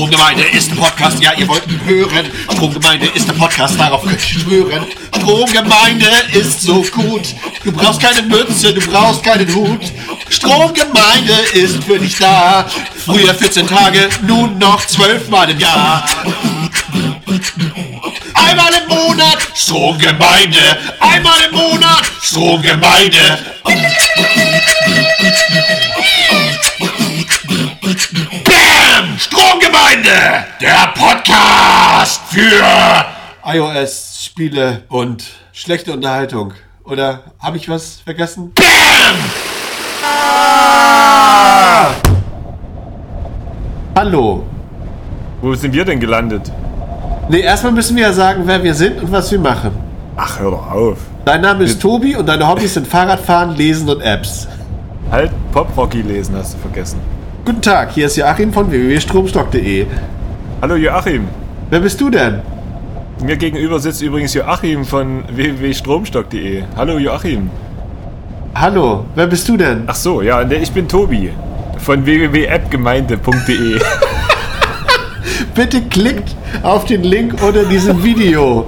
Stromgemeinde ist ein Podcast, ja, ihr wollt ihn hören. Stromgemeinde ist ein Podcast, darauf könnt ihr schwören. Stromgemeinde ist so gut. Du brauchst keine Mütze, du brauchst keinen Hut. Stromgemeinde ist für dich da. Früher 14 Tage, nun noch 12 Mal im Jahr. Einmal im Monat Stromgemeinde. Einmal im Monat Stromgemeinde. Der Podcast für iOS, Spiele und schlechte Unterhaltung. Oder habe ich was vergessen? Bam! Hallo. Wo sind wir denn gelandet? Nee, erstmal müssen wir ja sagen, wer wir sind und was wir machen. Ach, hör doch auf. Dein Name ist Tobi und deine Hobbys sind Fahrradfahren, Lesen und Apps. Halt Pop-Rocky lesen, hast du vergessen. Guten Tag, hier ist Joachim von www.stromstock.de. Hallo Joachim. Wer bist du denn? Mir gegenüber sitzt übrigens Joachim von www.stromstock.de. Hallo Joachim. Hallo, wer bist du denn? Ach so, ja, ne, ich bin Tobi von www.appgemeinde.de. Bitte klickt auf den Link unter diesem Video.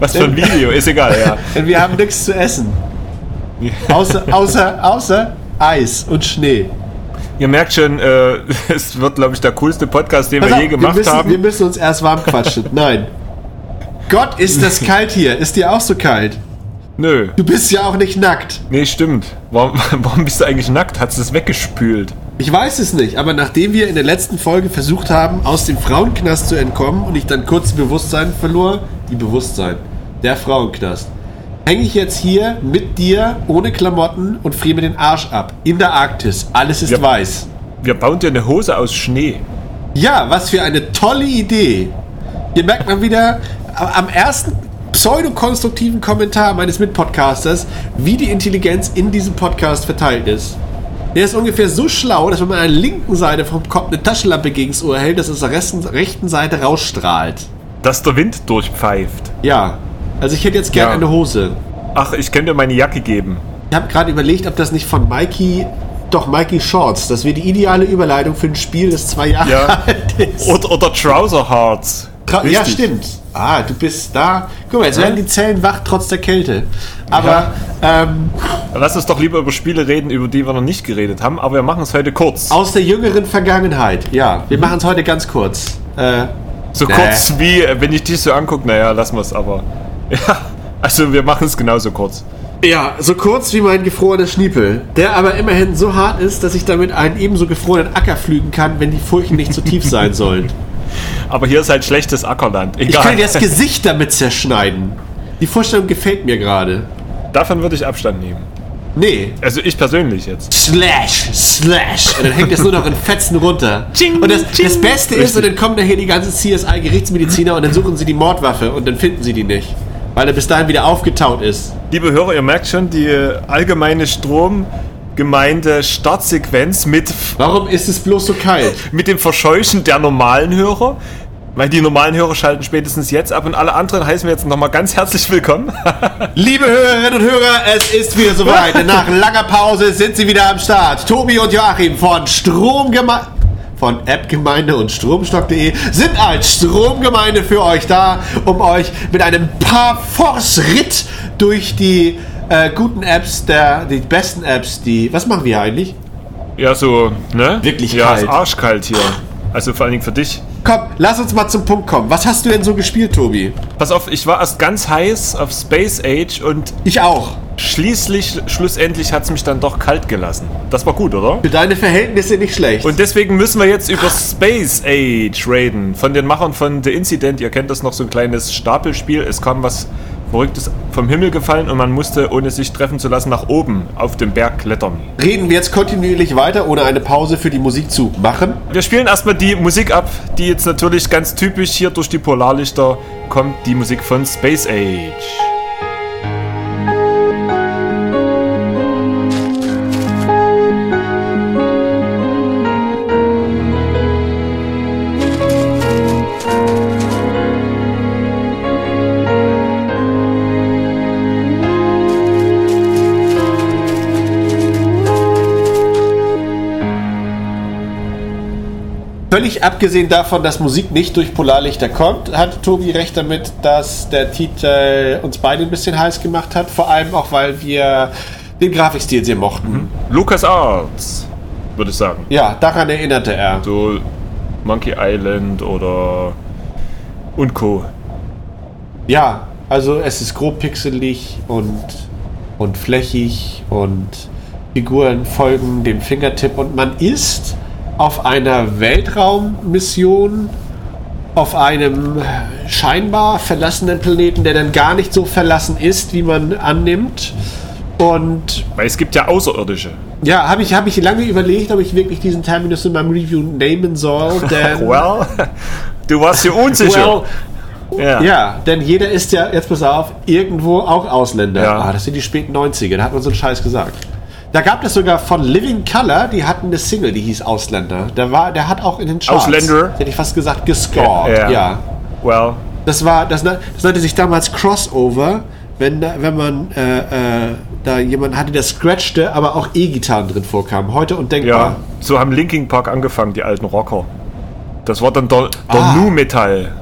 Was für ein Video, ist egal, ja. Denn wir haben nichts zu essen. Außer, außer, außer Eis und Schnee. Ihr merkt schon, äh, es wird, glaube ich, der coolste Podcast, den Pass wir auf, je gemacht wir müssen, haben. Wir müssen uns erst warm quatschen. Nein. Gott, ist das kalt hier. Ist dir auch so kalt? Nö. Du bist ja auch nicht nackt. Nee, stimmt. Warum, warum bist du eigentlich nackt? Hat's das weggespült? Ich weiß es nicht, aber nachdem wir in der letzten Folge versucht haben, aus dem Frauenknast zu entkommen und ich dann kurz Bewusstsein verlor, die Bewusstsein, der Frauenknast, hänge ich jetzt hier mit dir ohne Klamotten und friere mir den Arsch ab. In der Arktis. Alles ist Ja. weiß. Wir bauen dir eine Hose aus Schnee. Ja, was für eine tolle Idee. Hier merkt man wieder am ersten pseudokonstruktiven Kommentar meines Mitpodcasters, wie die Intelligenz in diesem Podcast verteilt ist. Der ist ungefähr so schlau, dass wenn man an der linken Seite vom Kopf eine Taschenlampe gegens Ohr hält, dass es auf der rechten, rechten Seite rausstrahlt. Dass der Wind durchpfeift. Ja, also ich hätte jetzt gerne Ja. eine Hose. Ach, ich könnte dir meine Jacke geben. Ich habe gerade überlegt, ob das nicht von Mikey, doch Mikey Shorts, das wäre die ideale Überleitung für ein Spiel, das zwei Jahre Ja. alt ist. Oder, oder Trouser Hearts. Tra ja, Richtig. stimmt. Ah, du bist da. Guck mal, jetzt werden die Zellen wach trotz der Kälte. Aber, ähm, Lass uns doch lieber über Spiele reden, über die wir noch nicht geredet haben, aber wir machen es heute kurz. aus der jüngeren Vergangenheit. Ja, wir machen es heute ganz kurz. Äh, So Nee. kurz wie, äh, wenn ich dich so angucke, naja, lassen wir es aber. Ja, also wir machen es genauso kurz. ja, so kurz wie mein gefrorener Schniepel. Der aber immerhin so hart ist, dass ich damit einen ebenso gefrorenen Acker pflügen kann, wenn die Furchen nicht zu tief sein sollen. Aber hier ist halt schlechtes Ackerland. Ich Egal. könnte das Gesicht damit zerschneiden. Die Vorstellung gefällt mir gerade. Davon würde ich Abstand nehmen. Nee, Also ich persönlich jetzt. Slash, slash. Und dann hängt das nur noch in Fetzen runter. Ching, und das, das ching. Beste ist, und dann kommen da hier die ganzen CSI-Gerichtsmediziner und dann suchen sie die Mordwaffe und dann finden sie die nicht. Weil er bis dahin wieder aufgetaut ist. Liebe Hörer, ihr merkt schon, die allgemeine Stromgemeinde Startsequenz mit, Warum ist es bloß so kalt? mit dem Verscheuchen der normalen Hörer. Weil die normalen Hörer schalten spätestens jetzt ab und alle anderen heißen wir jetzt nochmal ganz herzlich willkommen. Liebe Hörerinnen und Hörer, es ist wieder soweit. Nach langer Pause sind sie wieder am Start. Tobi und Joachim von Stromgemeinde. Von Appgemeinde und Stromstock.de sind als Stromgemeinde für euch da, um euch mit einem Parforce-Ritt durch die äh, guten Apps, der, die besten Apps, die. Was machen wir eigentlich? ja, so, ne? Wirklich ja, kalt. ist arschkalt hier. Also vor allen Dingen für dich. Komm, lass uns mal zum Punkt kommen. Was hast du denn so gespielt, Tobi? Pass auf, ich war erst ganz heiß auf Space Age und Ich auch. schließlich, schlussendlich hat es mich dann doch kalt gelassen. Das war gut, oder? Für deine Verhältnisse nicht schlecht. Und deswegen müssen wir jetzt über Space Age reden. Von den Machern von The Incident. Ihr kennt das noch, so ein kleines Stapelspiel. Es kam was Verrücktes vom Himmel gefallen und man musste, ohne sich treffen zu lassen, nach oben auf den Berg klettern. reden wir jetzt kontinuierlich weiter, ohne eine Pause für die Musik zu machen. Wir spielen erstmal die Musik ab, die jetzt natürlich ganz typisch hier durch die Polarlichter kommt. Die Musik von Space Age. Völlig abgesehen davon, dass Musik nicht durch Polarlichter kommt, hat Tobi recht damit, dass der Titel uns beide ein bisschen heiß gemacht hat. Vor allem auch, weil wir den Grafikstil sehr mochten. Lucas Arts, würde ich sagen. Ja, daran erinnerte er. So Monkey Island oder und Co. Ja, also es ist grob pixelig und, und flächig und Figuren folgen dem Fingertipp und man ist auf einer Weltraummission auf einem scheinbar verlassenen Planeten, der dann gar nicht so verlassen ist, wie man annimmt. Und Weil es gibt ja Außerirdische. ja, habe ich, hab ich lange überlegt, ob ich wirklich diesen Terminus in meinem Review nehmen soll. Denn, Well, du warst dir unsicher. well, ja. Ja, denn jeder ist ja, jetzt pass auf, irgendwo auch Ausländer. Ja. Ah, das sind die späten 90er, da hat man so einen Scheiß gesagt. Da gab es sogar von Living Color, die hatten eine Single, die hieß Ausländer. Der, war, der hat auch in den Charts, Ausländer? hätte ich fast gesagt, gescored. Ja. Ja. Well, Das war, das, na- das nannte sich damals Crossover, wenn, da- wenn man äh, äh, da jemanden hatte, der scratchte, aber auch E-Gitarren drin vorkamen. Heute ja. undenkbar. So haben Linkin Park angefangen, die alten Rocker. Das war dann der, der Ah. Nu Metall.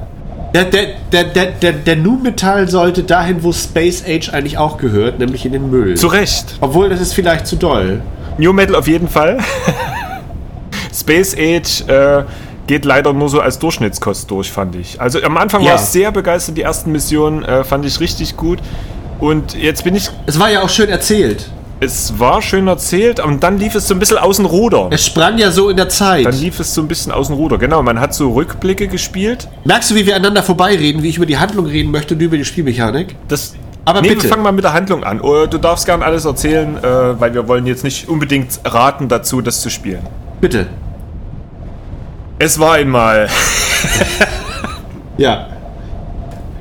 Der, der, der, der, der, der Nu-Metall sollte dahin, wo Space Age eigentlich auch gehört, nämlich in den Müll. Zu Recht. Obwohl, das ist vielleicht zu doll. New Metal auf jeden Fall. Space Age äh, geht leider nur so als Durchschnittskost durch, fand ich. Also am Anfang Ja. war ich sehr begeistert, die ersten Missionen äh, fand ich richtig gut. Und jetzt bin ich, Es war ja auch schön erzählt. Es war schön erzählt, und dann lief es so ein bisschen außen Ruder. Es sprang ja so in der Zeit. Dann lief es so ein bisschen außen Ruder. Genau, man hat so Rückblicke gespielt. Merkst du, wie wir aneinander vorbeireden, wie ich über die Handlung reden möchte und über die Spielmechanik? Das, Aber nee, bitte. wir fangen mal mit der Handlung an. Oh, Du darfst gern alles erzählen, äh, weil wir wollen jetzt nicht unbedingt raten dazu, das zu spielen. Bitte. Es war einmal. Ja.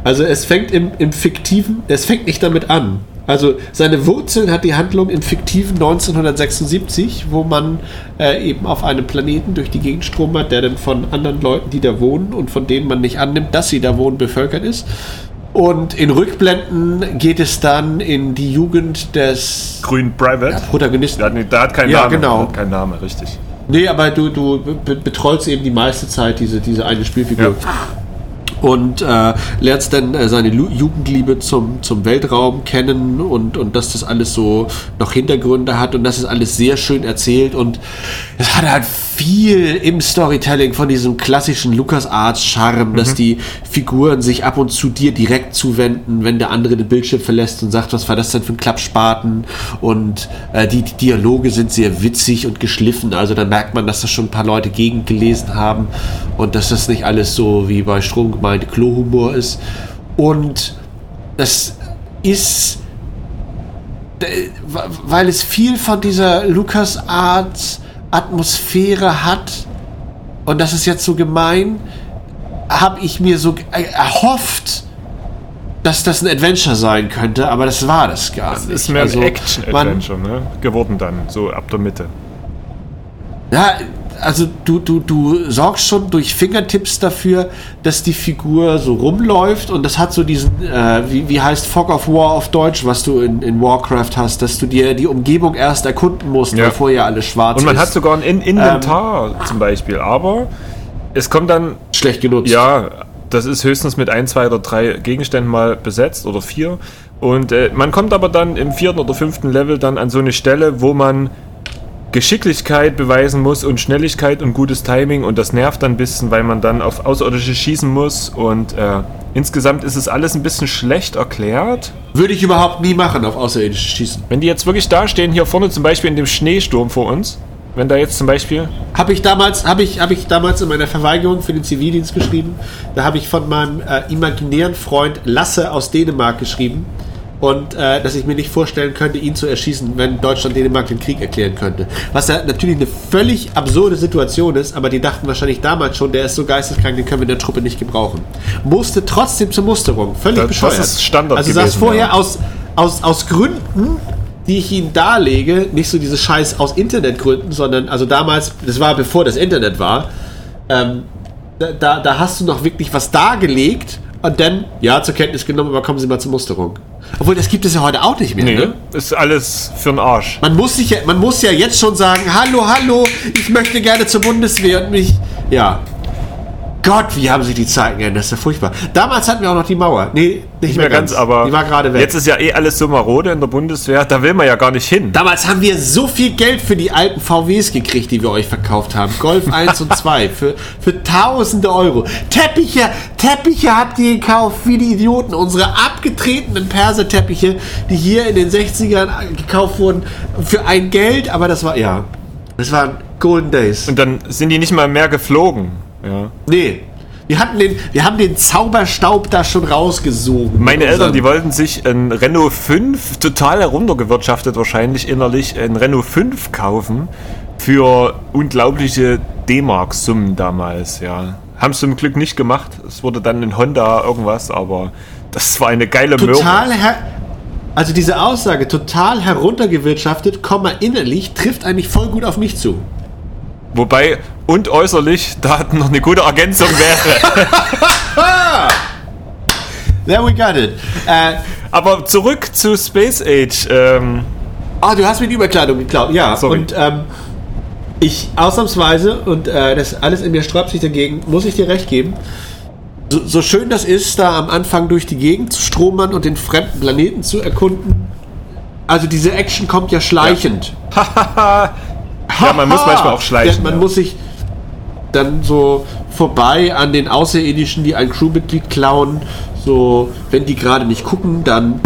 Also es fängt im, im fiktiven, es fängt nicht damit an. Also seine Wurzeln hat die Handlung im fiktiven 1976, wo man äh, eben auf einem Planeten durch die Gegend stromert, der dann von anderen Leuten, die da wohnen und von denen man nicht annimmt, dass sie da wohnen, bevölkert ist. Und in Rückblenden geht es dann in die Jugend des Grün Private. Protagonisten. Der hat, der hat keinen Ja, Namen. genau. Der hat keinen Namen, richtig. Nee, aber du, du be betreust eben die meiste Zeit diese, diese eine Spielfigur. Und äh, lernst dann äh, seine Lu Jugendliebe zum, zum Weltraum kennen und, und dass das alles so noch Hintergründe hat und das ist alles sehr schön erzählt und es hat halt viel im Storytelling von diesem klassischen LucasArts-Charme, dass die Figuren sich ab und zu dir direkt zuwenden, wenn der andere den Bildschirm verlässt und sagt, was war das denn für ein Klappspaten? Und äh, die, die Dialoge sind sehr witzig und geschliffen, also da merkt man, dass das schon ein paar Leute gegengelesen haben und dass das nicht alles so wie bei Stromgemeinde Klohumor ist. Und das ist d- weil es viel von dieser LucasArts Atmosphäre hat und das ist jetzt so gemein, habe ich mir so äh, erhofft, dass das ein Adventure sein könnte, aber das war das gar Das nicht. ist mehr Also, ein Action-Adventure ne? geworden dann, so ab der Mitte. Ja, also du, du, du sorgst schon durch Fingertips dafür, dass die Figur so rumläuft und das hat so diesen, äh, wie, wie heißt Fog of War auf Deutsch, was du in, in Warcraft hast, dass du dir die Umgebung erst erkunden musst, Ja. bevor ja alles schwarz Und man ist. hat sogar ein In Inventar Ähm. zum Beispiel, aber es kommt dann, schlecht genutzt. ja, das ist höchstens mit ein, zwei oder drei Gegenständen mal besetzt oder vier. Und äh, man kommt aber dann im vierten oder fünften Level dann an so eine Stelle, wo man Geschicklichkeit beweisen muss und Schnelligkeit und gutes Timing und das nervt dann ein bisschen, weil man dann auf Außerirdische schießen muss und äh, insgesamt ist es alles ein bisschen schlecht erklärt. Würde ich überhaupt nie machen, auf Außerirdische schießen. Wenn die jetzt wirklich da stehen, hier vorne zum Beispiel in dem Schneesturm vor uns, wenn da jetzt zum Beispiel Habe ich damals, habe ich, habe ich damals in meiner Verweigerung für den Zivildienst geschrieben. Da habe ich von meinem äh, imaginären Freund Lasse aus Dänemark geschrieben. Und äh, dass ich mir nicht vorstellen könnte, ihn zu erschießen, wenn Deutschland Dänemark den Krieg erklären könnte. Was ja natürlich eine völlig absurde Situation ist, aber die dachten wahrscheinlich damals schon, der ist so geisteskrank, den können wir in der Truppe nicht gebrauchen. Musste trotzdem zur Musterung. Völlig Das- das bescheuert. ist Standard Also saß gewesen, vorher ja. aus, aus, aus Gründen, die ich Ihnen darlege, nicht so diese Scheiß aus Internetgründen, sondern also damals, das war bevor das Internet war, ähm, da, da, da hast du noch wirklich was dargelegt und dann, ja, zur Kenntnis genommen, aber kommen Sie mal zur Musterung. Obwohl, das gibt es ja heute auch nicht mehr, Nee, ne? ist alles für den Arsch. Man muss, sich ja, man muss ja jetzt schon sagen, hallo, hallo, ich möchte gerne zur Bundeswehr und mich, Ja. Gott, wie haben sich die Zeiten geändert, das ist ja furchtbar. Damals hatten wir auch noch die Mauer. Nee, nicht, Nicht mehr ganz, aber Die war gerade weg. jetzt ist ja eh alles so marode in der Bundeswehr, da will man ja gar nicht hin. Damals haben wir so viel Geld für die alten VWs gekriegt, die wir euch verkauft haben. Golf 1 und 2 für, für tausende Euro. Teppiche, Teppiche habt ihr gekauft wie die Idioten. Unsere abgetretenen Perserteppiche, die hier in den 60ern gekauft wurden, für ein Geld, aber das war, ja, das waren Golden Days. Und dann sind die nicht mal mehr geflogen. Ja. Nee. Wir, hatten den, wir haben den Zauberstaub da schon rausgesogen. Meine Eltern, die wollten sich ein Renault 5, total heruntergewirtschaftet wahrscheinlich innerlich, ein Renault 5 kaufen für unglaubliche D-Mark-Summen damals, ja. Haben es zum Glück nicht gemacht. Es wurde dann ein Honda irgendwas, aber das war eine geile total also diese Aussage total heruntergewirtschaftet, Komma innerlich trifft eigentlich voll gut auf mich zu. Wobei, und äußerlich, da noch eine gute Ergänzung wäre. There we got it. Äh, aber zurück zu Space Age. Ähm, ah, du hast mir die Überkleidung geklaut. Ja, Sorry. und ähm, ich ausnahmsweise, und äh, das alles in mir sträubt sich dagegen, muss ich dir recht geben. So, so schön das ist, da am Anfang durch die Gegend zu stromern und den fremden Planeten zu erkunden. Also diese Action kommt ja schleichend. ja, man muss manchmal auch schleichen. Ja, man ja. muss sich dann so vorbei an den Außerirdischen, die ein Crewmitglied klauen. So, wenn die gerade nicht gucken, dann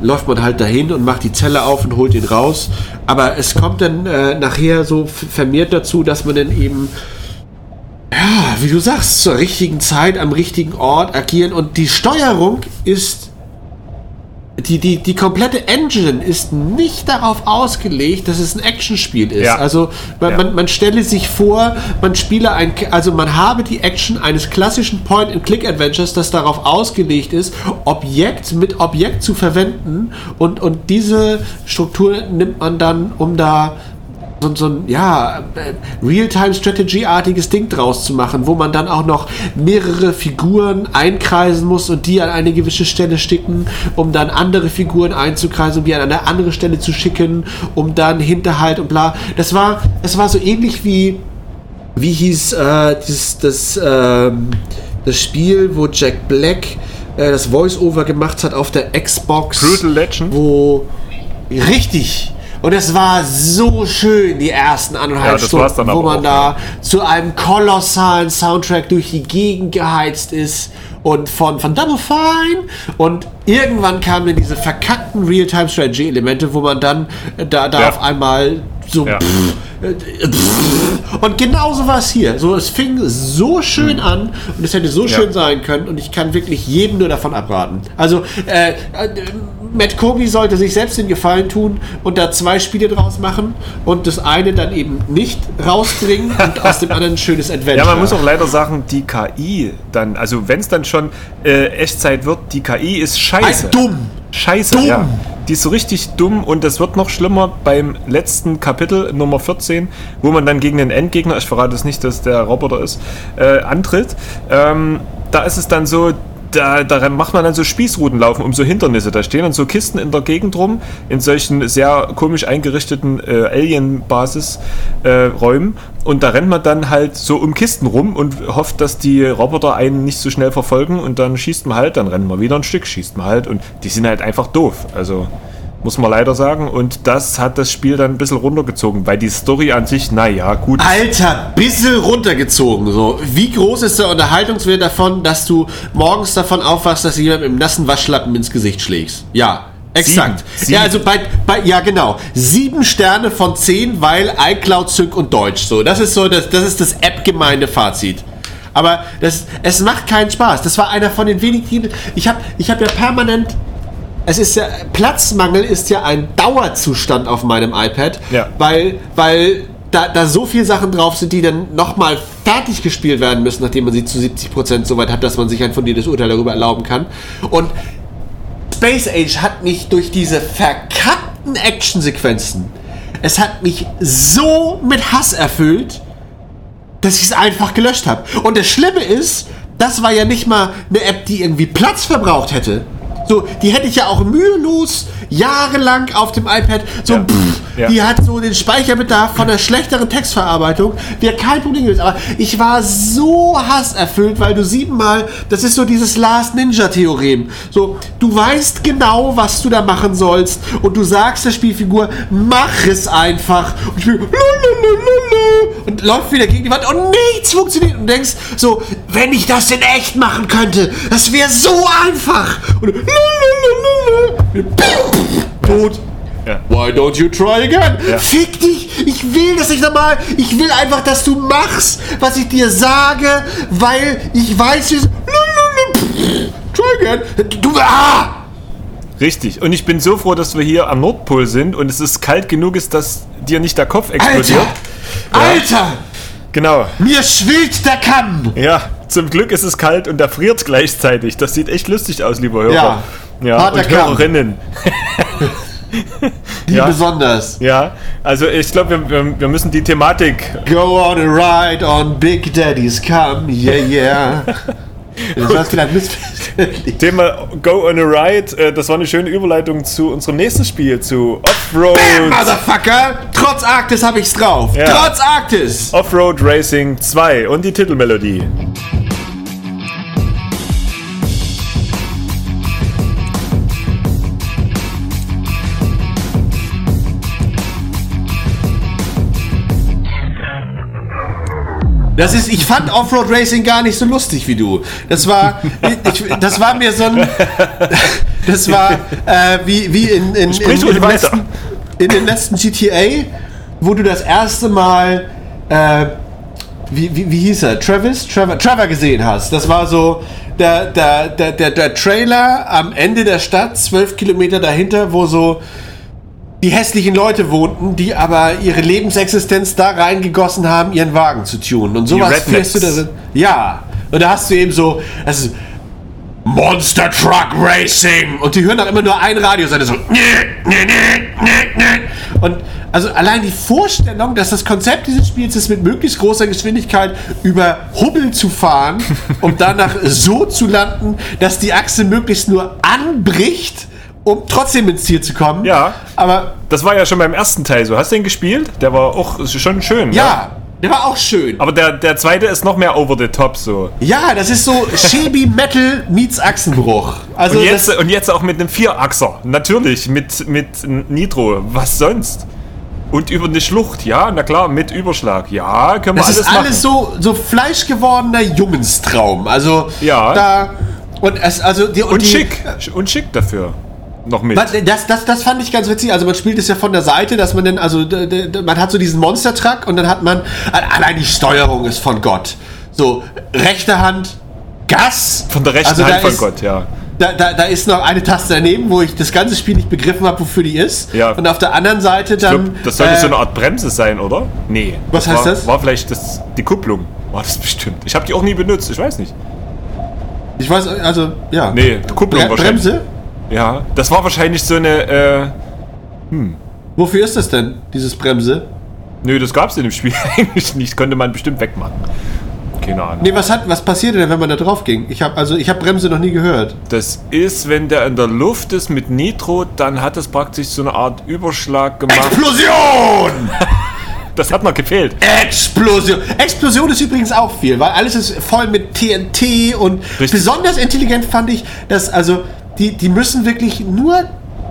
läuft man halt dahin und macht die Zelle auf und holt ihn raus. Aber es kommt dann äh, nachher so vermehrt dazu, dass man dann eben, ja, wie du sagst, zur richtigen Zeit am richtigen Ort agieren und die Steuerung ist die, die, die komplette Engine ist nicht darauf ausgelegt, dass es ein Actionspiel ist. Ja. Also man, Ja. man, man stelle sich vor, man spiele ein, also man habe die Action eines klassischen Point-and-Click-Adventures, das darauf ausgelegt ist, Objekt mit Objekt zu verwenden und, und diese Struktur nimmt man dann, um da so, so ein ja, Real-Time-Strategy-artiges Ding draus zu machen, wo man dann auch noch mehrere Figuren einkreisen muss und die an eine gewisse Stelle schicken, um dann andere Figuren einzukreisen, um die an eine andere Stelle zu schicken, um dann Hinterhalt und bla. Das war, das war so ähnlich wie, wie hieß äh, das, das, ähm, das Spiel, wo Jack Black äh, das Voice-Over gemacht hat auf der Xbox. Brutal Legend? Wo. Richtig. Und es war so schön, die ersten anderthalb Ja, Stunden, wo man auch, da zu einem kolossalen Soundtrack durch die Gegend geheizt ist und von, von Double Fine. Und irgendwann kamen dann diese verkackten Real-Time-Strategy-Elemente, wo man dann äh, da, da Ja. auf einmal so. Ja. Pff, pff. und genauso war es hier. So, es fing so schön an und es hätte so Ja. schön sein können und ich kann wirklich jedem nur davon abraten. Also, äh, äh, Matt Kobe sollte sich selbst den Gefallen tun und da zwei Spiele draus machen und das eine dann eben nicht rausbringen und aus dem anderen ein schönes Adventure. Ja, man muss auch leider sagen, die KI dann, also wenn es dann schon äh, Echtzeit wird, die KI ist scheiße. Ein dumm. Scheiße, Dumm. ja. Die ist so richtig dumm und das wird noch schlimmer beim letzten Kapitel, Nummer 14, wo man dann gegen den Endgegner, ich verrate es nicht, dass der Roboter ist, äh, antritt. Ähm, da ist es dann so, da, da macht man dann so Spießruten laufen um so Hindernisse. Da stehen dann so Kisten in der Gegend rum, in solchen sehr komisch eingerichteten äh, Alien-Basis-Räumen. und da rennt man dann halt so um Kisten rum und hofft, dass die Roboter einen nicht so schnell verfolgen. Und dann schießt man halt, dann rennt man wieder ein Stück, schießt man halt. Und die sind halt einfach doof. Also muss man leider sagen. Und das hat das Spiel dann ein bisschen runtergezogen, weil die Story an sich, naja, gut. Alter, bisschen runtergezogen. So. Wie groß ist der Unterhaltungswert davon, dass du morgens davon aufwachst, dass du jemand mit einem nassen Waschlappen ins Gesicht schlägst? Ja. Exakt. Sieben. Ja, also bei, bei, ja genau. Sieben Sterne von zehn, weil iCloud, Sync und Deutsch. So, das ist so, das, das ist das App-Gemeinde-Fazit. Aber das, es macht keinen Spaß. Das war einer von den wenigen Titeln. Ich habe ich hab ja permanent es ist ja, Platzmangel ist ja ein Dauerzustand auf meinem iPad, Ja. weil, weil da, da so viele Sachen drauf sind, die dann nochmal fertig gespielt werden müssen, nachdem man sie zu 70% so weit hat, dass man sich ein fundiertes Urteil darüber erlauben kann. Und Space Age hat mich durch diese verkackten Actionsequenzen, es hat mich so mit Hass erfüllt, dass ich es einfach gelöscht habe. Und das Schlimme ist, das war ja nicht mal eine App, die irgendwie Platz verbraucht hätte, So, die hätte ich ja auch mühelos jahrelang auf dem iPad. So, Ja. pff, Ja. die hat so den Speicherbedarf von der schlechteren Textverarbeitung. Wäre kein Problem gewesen. Aber ich war so hasserfüllt, weil du siebenmal, das ist so dieses Last Ninja-Theorem. So, du weißt genau, was du da machen sollst und du sagst der Spielfigur, mach es einfach. Und ich bin, und läuft wieder gegen die Wand und nichts funktioniert. Und denkst so, wenn ich das in echt machen könnte, das wäre so einfach. Und tot. Ja. Why don't you try again? Ja. Fick dich! Ich will das nicht nochmal. Ich will einfach, dass du machst, was ich dir sage, weil ich weiß, wie es. Try again. Du. Ah! Richtig. Und ich bin so froh, dass wir hier am Nordpol sind und es ist kalt genug ist, dass dir nicht der Kopf explodiert. Alter! Alter! Genau. Mir schwillt der Kamm! Ja, zum Glück ist es kalt und er friert gleichzeitig. Das sieht echt lustig aus, lieber Hörer. Ja. Ja Harter und Kampf. Hörerinnen. Die Ja. besonders. Ja, also ich glaube, wir, wir, müssen die Thematik. Go on a ride on Big Daddy's come, yeah, yeah. Das war vielleicht missverständlich. Thema Go on a Ride, äh, das war eine schöne Überleitung zu unserem nächsten Spiel, zu Offroad. Motherfucker! Trotz Arktis hab ich's drauf. Ja. Trotz Arktis! Offroad Racing 2 und die Titelmelodie. Das ist, ich fand Offroad Racing gar nicht so lustig wie du. Das war, ich, das war mir so ein, das war äh, wie, wie in, in, in, in, weiter. letzten, in den letzten GTA, wo du das erste Mal, äh, wie, wie, wie hieß er, Travis? Trevor, Trevor gesehen hast. Das war so der, der, der, der, der Trailer am Ende der Stadt, zwölf Kilometer dahinter, wo so die hässlichen Leute wohnten, die aber ihre Lebensexistenz da reingegossen haben, ihren Wagen zu tunen. Und sowas fährst du da drin. Ja. Und da hast du eben so, das ist Monster Truck Racing. Und die hören dann immer nur ein Radiosender so. Und also allein die Vorstellung, dass das Konzept dieses Spiels ist, mit möglichst großer Geschwindigkeit über Hubbel zu fahren, um danach so zu landen, dass die Achse möglichst nur anbricht, um trotzdem ins Ziel zu kommen. Ja. Aber Das war ja schon beim ersten Teil so. Hast du den gespielt? Der war auch schon schön. ja, der war auch schön. Aber der, der zweite ist noch mehr over the top so. Ja, das ist so Shelby Metal meets Achsenbruch. Also Und jetzt, das, und jetzt auch mit einem Vierachser. Natürlich, mit, mit Nitro. Was sonst? Und über eine Schlucht, ja, na klar, mit Überschlag. Ja, können wir das alles ist machen. alles so, so fleischgewordener Jungenstraum. Also Ja. da und es also die und die, schick. Und schick dafür. Noch mit. Das, das, das fand ich ganz witzig. Also man spielt es ja von der Seite, dass man dann, also man hat so diesen Monster-Truck und dann hat man, allein die Steuerung ist von Gott. So, rechte Hand, Gas. Von der rechten Also Hand von ist- Gott, ja. Da, da, da ist noch eine Taste daneben, wo ich das ganze Spiel nicht begriffen habe, wofür die ist. Ja. Und auf der anderen Seite Ich glaub, dann. das sollte äh, so eine Art Bremse sein, oder? Nee. Was das heißt war, das? War vielleicht das, die Kupplung. War das bestimmt. Ich habe die auch nie benutzt, ich weiß nicht. Ich weiß, also, ja. Nee, Kupplung Bre wahrscheinlich. Bremse? Ja, das war wahrscheinlich so eine, äh, Wofür ist das denn, dieses Bremse? nö, das gab's in dem Spiel eigentlich nicht. Konnte man bestimmt wegmachen. Keine Ahnung. Nee, was, hat, was passierte denn, wenn man da drauf ging? Ich habe also, ich habe Bremse noch nie gehört. Das ist, wenn der in der Luft ist mit Nitro, dann hat es praktisch so eine Art Überschlag gemacht. Explosion! Das hat noch gefehlt. Explosion. Explosion ist übrigens auch viel, weil alles ist voll mit TNT und Richtig. besonders intelligent fand ich, dass also die, die müssen wirklich nur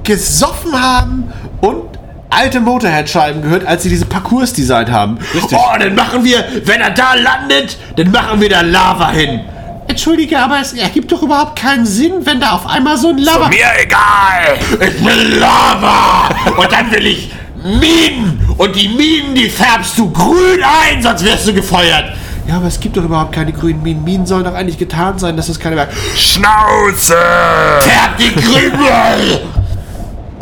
gesoffen haben und alte Motorhead-Scheiben gehört, als sie diese Parcours designt haben. Richtig. Oh, dann machen wir, wenn er da landet, dann machen wir da Lava hin. Entschuldige, aber es ergibt doch überhaupt keinen Sinn, wenn da auf einmal so ein Lava... Mir egal! Ich will Lava! Und dann will ich Minen! Und die Minen, die färbst du grün ein, sonst wirst du gefeuert! Ja, aber es gibt doch überhaupt keine grünen Minen. Minen sollen doch eigentlich getan sein, dass es keine mehr. Schnauze! Färb die grün!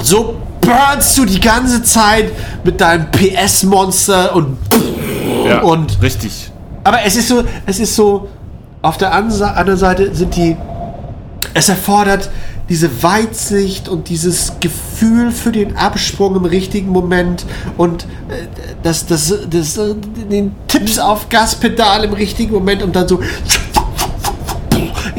so burnst du die ganze Zeit mit deinem PS-Monster und. Ja, Und- richtig. Aber es ist so, es ist so. Auf der anderen Seite sind die. Es erfordert diese Weitsicht und dieses Gefühl für den Absprung im richtigen Moment und äh, das, das, das, äh, den Tipps auf Gaspedal im richtigen Moment und dann so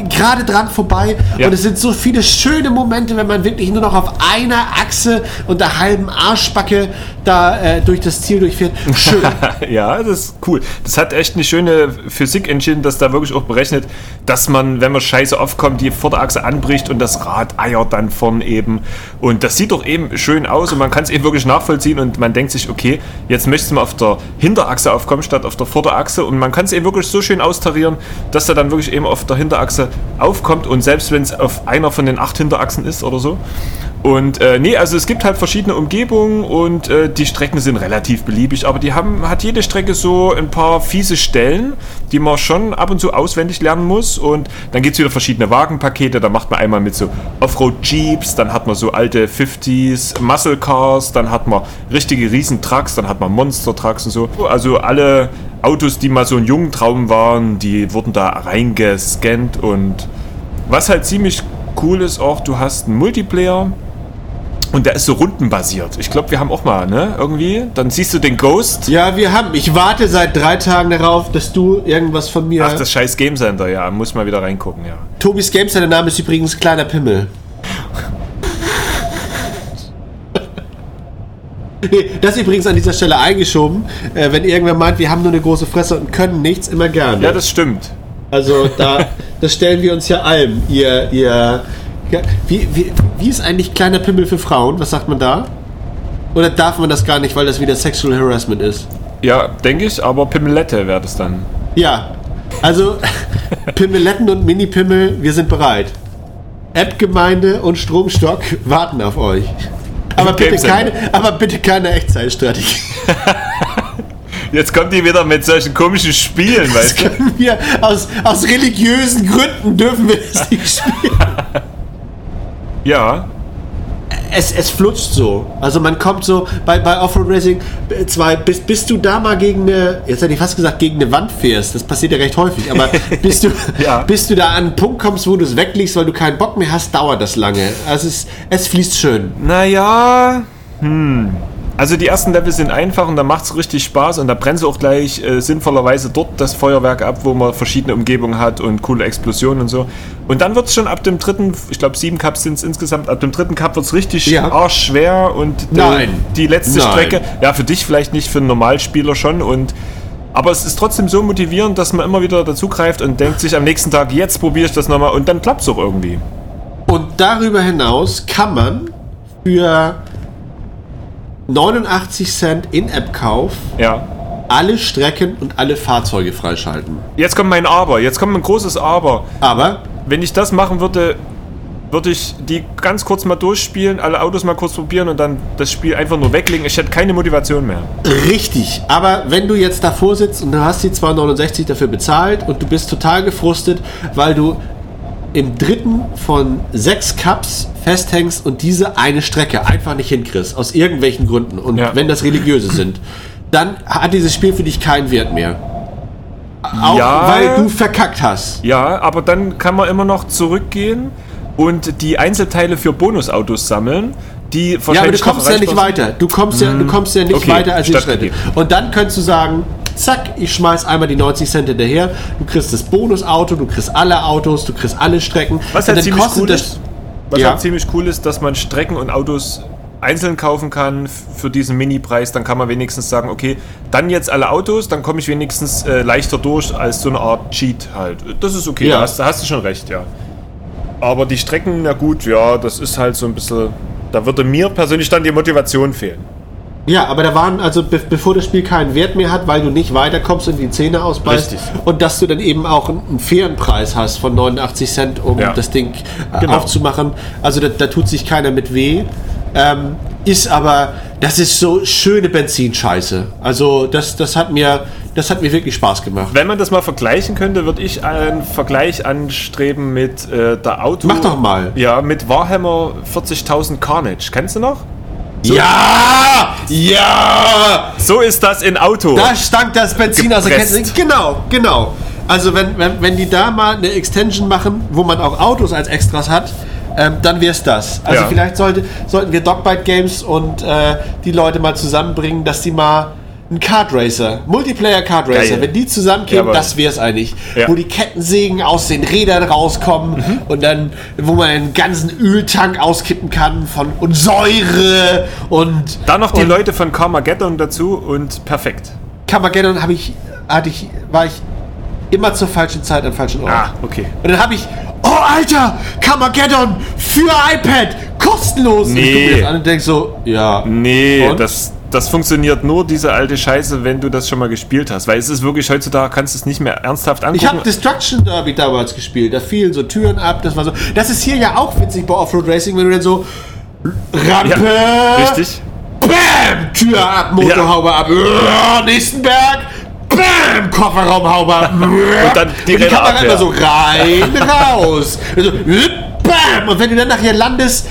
gerade dran vorbei. Ja. Und es sind so viele schöne Momente, wenn man wirklich nur noch auf einer Achse und der halben Arschbacke da äh, durch das Ziel durchfährt. Schön. ja, das ist cool. Das hat echt eine schöne Physik entschieden, dass da wirklich auch berechnet, dass man, wenn man scheiße aufkommt, die Vorderachse anbricht und das Rad eiert dann vorn eben. Und das sieht doch eben schön aus und man kann es eben wirklich nachvollziehen und man denkt sich, okay, jetzt möchtest du mal auf der Hinterachse aufkommen statt auf der Vorderachse und man kann es eben wirklich so schön austarieren, dass er dann wirklich eben auf der Hinterachse aufkommt und selbst wenn es auf einer von den acht Hinterachsen ist oder so. Und äh, nee, also es gibt halt verschiedene Umgebungen und äh, die Strecken sind relativ beliebig, aber die haben, hat jede Strecke so ein paar fiese Stellen, die man schon ab und zu auswendig lernen muss. Und dann gibt es wieder verschiedene Wagenpakete. Da macht man einmal mit so Offroad-Jeeps, dann hat man so alte 50s Muscle Cars, dann hat man richtige Riesentrucks, dann hat man Monster-Trucks und so. Also alle Autos, die mal so ein Jugendtraum waren, die wurden da reingescannt und was halt ziemlich cool ist auch, du hast einen Multiplayer und der ist so rundenbasiert. Ich glaube, wir haben auch mal, ne? Irgendwie. Dann siehst du den Ghost. Ja, wir haben. Ich warte seit drei Tagen darauf, dass du irgendwas von mir. Ach, das scheiß Game Center, ja. Muss mal wieder reingucken, ja. Tobis Games, der Name ist übrigens Kleiner Pimmel. Nee, das übrigens an dieser Stelle eingeschoben. Äh, wenn irgendwer meint, wir haben nur eine große Fresse und können nichts, immer gerne. Ja, das stimmt. also da, das stellen wir uns ja allem. Ihr, ihr, ja, wie, wie, wie ist eigentlich kleiner Pimmel für Frauen? Was sagt man da? Oder darf man das gar nicht, weil das wieder Sexual Harassment ist? Ja, denke ich, aber Pimmelette wäre das dann. Ja, also Pimmeletten und Mini-Pimmel, wir sind bereit. App-Gemeinde und Stromstock warten auf euch. Aber bitte keine, aber bitte keine Echtzeitstrategie. Jetzt kommt die wieder mit solchen komischen Spielen, weißt du? Können wir aus, aus religiösen Gründen dürfen wir das nicht spielen. Ja. Es, es flutscht so. Also man kommt so bei, bei Offroad Racing 2, bis, bis du da mal gegen eine, jetzt hätte ich fast gesagt, gegen eine Wand fährst. Das passiert ja recht häufig. Aber bis du, Ja. bis du da an einen Punkt kommst, wo du es weglegst, weil du keinen Bock mehr hast, dauert das lange. Also es, es fließt schön. Naja, hm. Also die ersten Level sind einfach und da macht es richtig Spaß und da brennt auch gleich äh, sinnvollerweise dort das Feuerwerk ab, wo man verschiedene Umgebungen hat und coole Explosionen und so. Und dann wird es schon ab dem dritten, ich glaube sieben Cups sind es insgesamt, ab dem dritten Cup wird es richtig Ja. arschschwer und Nein. die letzte Nein. Strecke, ja für dich vielleicht nicht, für einen Normalspieler schon und aber es ist trotzdem so motivierend, dass man immer wieder dazugreift und denkt sich am nächsten Tag, jetzt probiere ich das nochmal und dann klappt es auch irgendwie. Und darüber hinaus kann man für 89 Cent In-App-Kauf Ja. alle Strecken und alle Fahrzeuge freischalten. Jetzt kommt mein Aber, jetzt kommt ein großes Aber. Aber Wenn ich das machen würde, würde ich die ganz kurz mal durchspielen, alle Autos mal kurz probieren und dann das Spiel einfach nur weglegen. Ich hätte keine Motivation mehr. Richtig, aber wenn du jetzt davor sitzt und du hast die 2,69 dafür bezahlt und du bist total gefrustet, weil du im dritten von sechs Cups festhängst und diese eine Strecke einfach nicht hinkriegst, aus irgendwelchen Gründen und Ja. wenn das religiöse sind, dann hat dieses Spiel für dich keinen Wert mehr. Auch Ja. weil du verkackt hast. Ja, aber dann kann man immer noch zurückgehen und die Einzelteile für Bonusautos sammeln, die Ja, aber du kommst ja nicht weiter. Du kommst ja, du kommst ja nicht Okay, weiter als die Schritte. Und dann könntest du sagen, zack, ich schmeiß einmal die 90 Cent hinterher. Du kriegst das Bonusauto, du kriegst alle Autos, du kriegst alle Strecken. Was halt ziemlich cool das- ist, was Ja. halt ziemlich cool ist, dass man Strecken und Autos einzeln kaufen kann für diesen Mini-Preis, dann kann man wenigstens sagen, okay, dann jetzt alle Autos, dann komme ich wenigstens äh, leichter durch als so eine Art Cheat halt. Das ist okay, Ja. da, hast, da hast du schon recht, ja. Aber die Strecken, na gut, ja, das ist halt so ein bisschen, da würde mir persönlich dann die Motivation fehlen. Ja, aber da waren, also be bevor das Spiel keinen Wert mehr hat, weil du nicht weiterkommst und die Zähne ausbeißt Richtig. und dass du dann eben auch einen, fairen Preis hast von 89 Cent, um Ja. das Ding äh, Genau. aufzumachen. Also da, da tut sich keiner mit weh. Ähm, ist aber, das ist so schöne Benzinscheiße. Also das, das hat mir, das hat mir wirklich Spaß gemacht. Wenn man das mal vergleichen könnte, würde ich einen Vergleich anstreben mit äh, der Auto. Mach doch mal. Ja, mit Warhammer 40.000 Carnage. Kennst du noch? Ja! Ja! So ist das in Auto. Da stank das Benzin aus der. Kette. Genau, genau. Also wenn, wenn, wenn die da mal eine Extension machen, wo man auch Autos als Extras hat, ähm, dann wäre es das. Also Ja. vielleicht sollte, sollten wir Dogbite Games und äh, die Leute mal zusammenbringen, dass die mal ein Kart Racer, Multiplayer Kart Racer, Geil. wenn die zusammenkämen, das wär's eigentlich. Ja. Wo die Kettensägen aus den Rädern rauskommen und dann, wo man einen ganzen Öltank auskippen kann von und Säure und Dann noch die und Leute von Carmageddon dazu und perfekt. Carmageddon habe ich, hatte ich, war ich immer zur falschen Zeit am falschen Ort. Ah, okay. Und dann habe ich, oh Alter, Carmageddon für iPad, kostenlos. Und ich guck mir Nee. das an und denk so, ja. Nee, Und? das, das funktioniert nur, diese alte Scheiße, wenn du das schon mal gespielt hast. Weil es ist wirklich, heutzutage kannst du es nicht mehr ernsthaft angucken. Ich habe Destruction Derby damals gespielt. Da fielen so Türen ab. Das war so. Das ist hier ja auch witzig bei Offroad Racing, wenn du dann so Rampe, ja, richtig. Bam, Tür ab, Motorhaube ab, Uah, nächsten Berg, Bam, Kofferraumhaube ab, und dann die und die Kamera ab, immer ja. so rein, raus. Also, Bam, und wenn du dann nachher landest,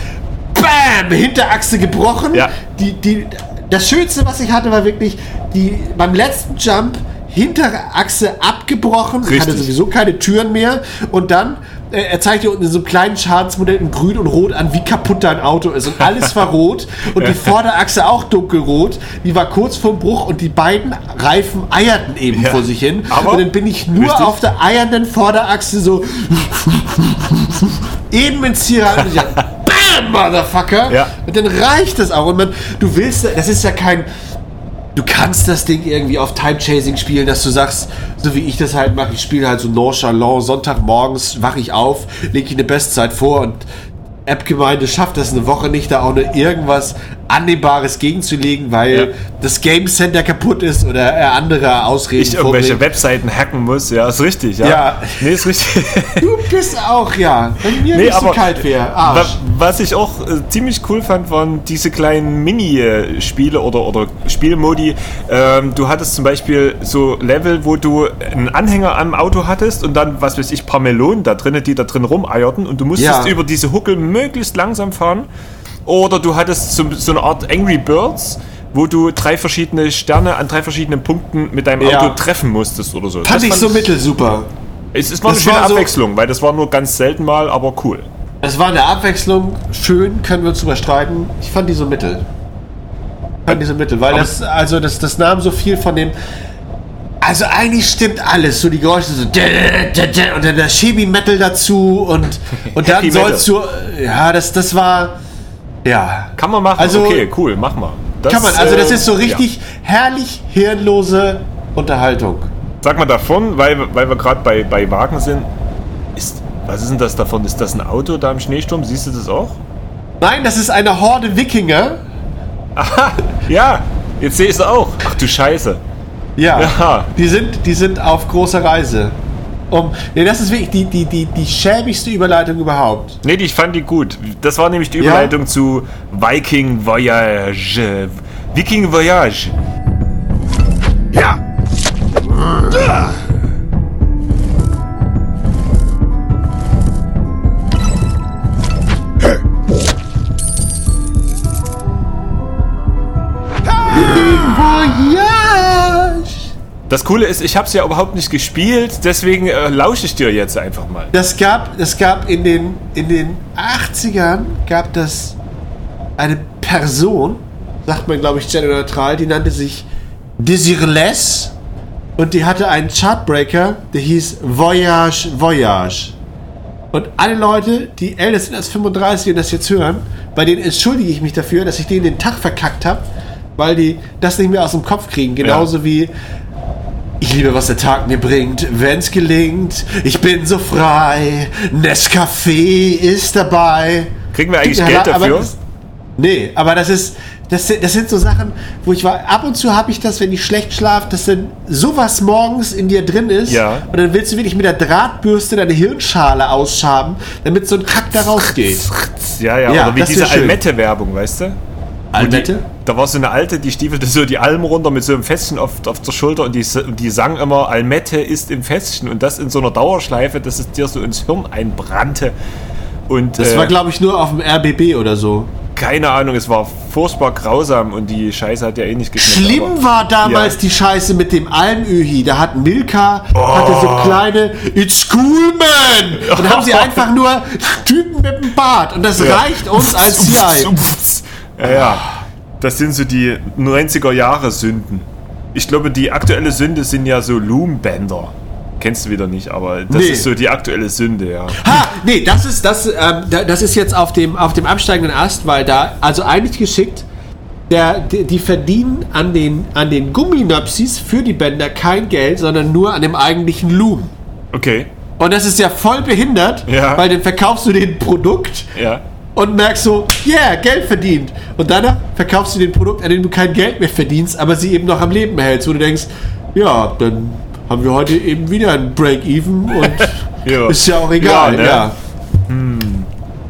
Bam, Hinterachse gebrochen. Ja. Die, die, das Schönste, was ich hatte, war wirklich die, beim letzten Jump Hinterachse abgebrochen, Richtig. hatte sowieso keine Türen mehr und dann äh, er zeigt dir unten in so einem kleinen Schadensmodell in grün und rot an, wie kaputt dein Auto ist. Und alles war rot und die Vorderachse auch dunkelrot. Die war kurz vorm Bruch und die beiden Reifen eierten eben Ja. vor sich hin. Aber- und dann bin ich nur Richtig. auf der eiernden Vorderachse so eben ins Ziel und ich Motherfucker! Ja. Und dann reicht das auch. Und man, du willst, das ist ja kein. Du kannst das Ding irgendwie auf Time Chasing spielen, dass du sagst, so wie ich das halt mache, ich spiele halt so nonchalant, Sonntagmorgens wache ich auf, lege ich eine Bestzeit vor und App-Gemeinde schafft das eine Woche nicht, da auch nur irgendwas Annehmbares gegenzulegen, weil Ja. das Game Center kaputt ist oder er andere Ausreden ich irgendwelche vorbringt. Webseiten hacken muss. Ja, ist richtig. Ja. Ja. Nee, ist richtig. Du bist auch, ja. Wenn mir Nee, nicht so kalt wäre. Was ich auch äh, ziemlich cool fand, waren diese kleinen Mini-Spiele oder, oder Spielmodi. Ähm, du hattest zum Beispiel so Level, wo du einen Anhänger am Auto hattest und dann, was weiß ich, paar Melonen da drinnen, die da drin rumeierten und du musstest Ja. über diese Huckel möglichst langsam fahren. Oder du hattest so, so eine Art Angry Birds, wo du drei verschiedene Sterne an drei verschiedenen Punkten mit deinem Ja. Auto treffen musstest oder so. Fand Das ich so mittelsuper. Es, es war Das eine schöne war so- Abwechslung, weil das war nur ganz selten mal, aber cool. Es war eine Abwechslung, schön, können wir uns drüber streiten. Ich fand die so mittel. Ich fand die so mittel, weil Aber- das, also das, das nahm so viel von dem. Also eigentlich stimmt alles, so die Geräusche so und dann der Chemie Metal dazu und und dann sollst du ja, das das war ja, Kann man machen. Also- okay, cool, mach mal. Das, kann man, also das äh, ist so ja. richtig herrlich hirnlose Unterhaltung. Sag mal davon, weil, wir- weil wir gerade bei, bei Wagen sind. Ist, was ist denn das davon? Ist das ein Auto da im Schneesturm? Siehst du das auch? Nein, das ist eine Horde Wikinger. Ja, jetzt sehe ich es auch. Ach du Scheiße. Ja, Ja. Die, sind, die sind auf großer Reise. Um, nee, das ist wirklich die, die, die, die schäbigste Überleitung überhaupt. Nee, die, ich fand die gut. Das war nämlich die Ja? Überleitung zu Viking Voyage. Viking Voyage. Ja. Voyage! Das Coole ist, ich habe es ja überhaupt nicht gespielt, deswegen äh, lausche ich dir jetzt einfach mal. Das gab, das gab in den, in den 80ern gab das eine Person, sagt man glaube ich genderneutral, die nannte sich Desireless und die hatte einen Chartbreaker, der hieß Voyage Voyage. Und alle Leute, die älter sind als 35 und das jetzt hören, bei denen entschuldige ich mich dafür, dass ich denen den Tag verkackt habe, weil die das nicht mehr aus dem Kopf kriegen. Genauso wie ich liebe, was der Tag mir bringt, wenn's gelingt. Ich bin so frei. Nescafé ist dabei. Kriegen wir eigentlich Ja, Geld aber dafür? das- nee, aber das ist. Das, sind- das sind so Sachen, wo ich war. Ab und zu habe ich das, wenn ich schlecht schlafe, dass dann sowas morgens in dir drin ist. Ja. Und dann willst du wirklich mit der Drahtbürste deine Hirnschale ausschaben, damit so ein Kack da rausgeht. Ja, ja, Ja, oder wie diese. Almette-Werbung, weißt du? Almette? Da war so eine alte, die stiefelte so die Alm runter mit so einem Fässchen auf, auf der Schulter und die, die sang immer, Almette ist im Fässchen und das in so einer Dauerschleife, dass es dir so ins Hirn einbrannte. Und Das äh, war, glaube ich, nur auf dem RBB oder so. keine Ahnung, es war furchtbar grausam und die Scheiße hat ja eh nicht geschmeckt. Schlimm aber- war damals Ja. die Scheiße mit dem Almöhi. Da hat Milka hatte Oh. so kleine It's cool, man! Und dann haben sie einfach nur Typen mit dem Bart. Und das Ja. reicht uns als CI. Ja, ja. Das sind so die 90er Jahre Sünden. Ich glaube, die aktuelle Sünde sind ja so Loombänder. Kennst du wieder nicht, aber das Nee. ist so die aktuelle Sünde, ja. Ha, nee, das ist, das, ähm, da- das ist jetzt auf dem, auf dem absteigenden Ast, weil da, also eigentlich geschickt, der, die, die verdienen an den, an den Gumminöpsis für die Bänder kein Geld, sondern nur an dem eigentlichen Loom. Okay, Und das ist ja voll behindert, Ja. weil dann verkaufst du den Produkt ja. Und merkst so, yeah, Geld verdient. Und danach verkaufst du den Produkt, an dem du kein Geld mehr verdienst, aber sie eben noch am Leben behältst, wo du denkst, ja, dann haben wir heute eben wieder ein Break-Even und Ja. ist ja auch egal. Ja, Ja, ne?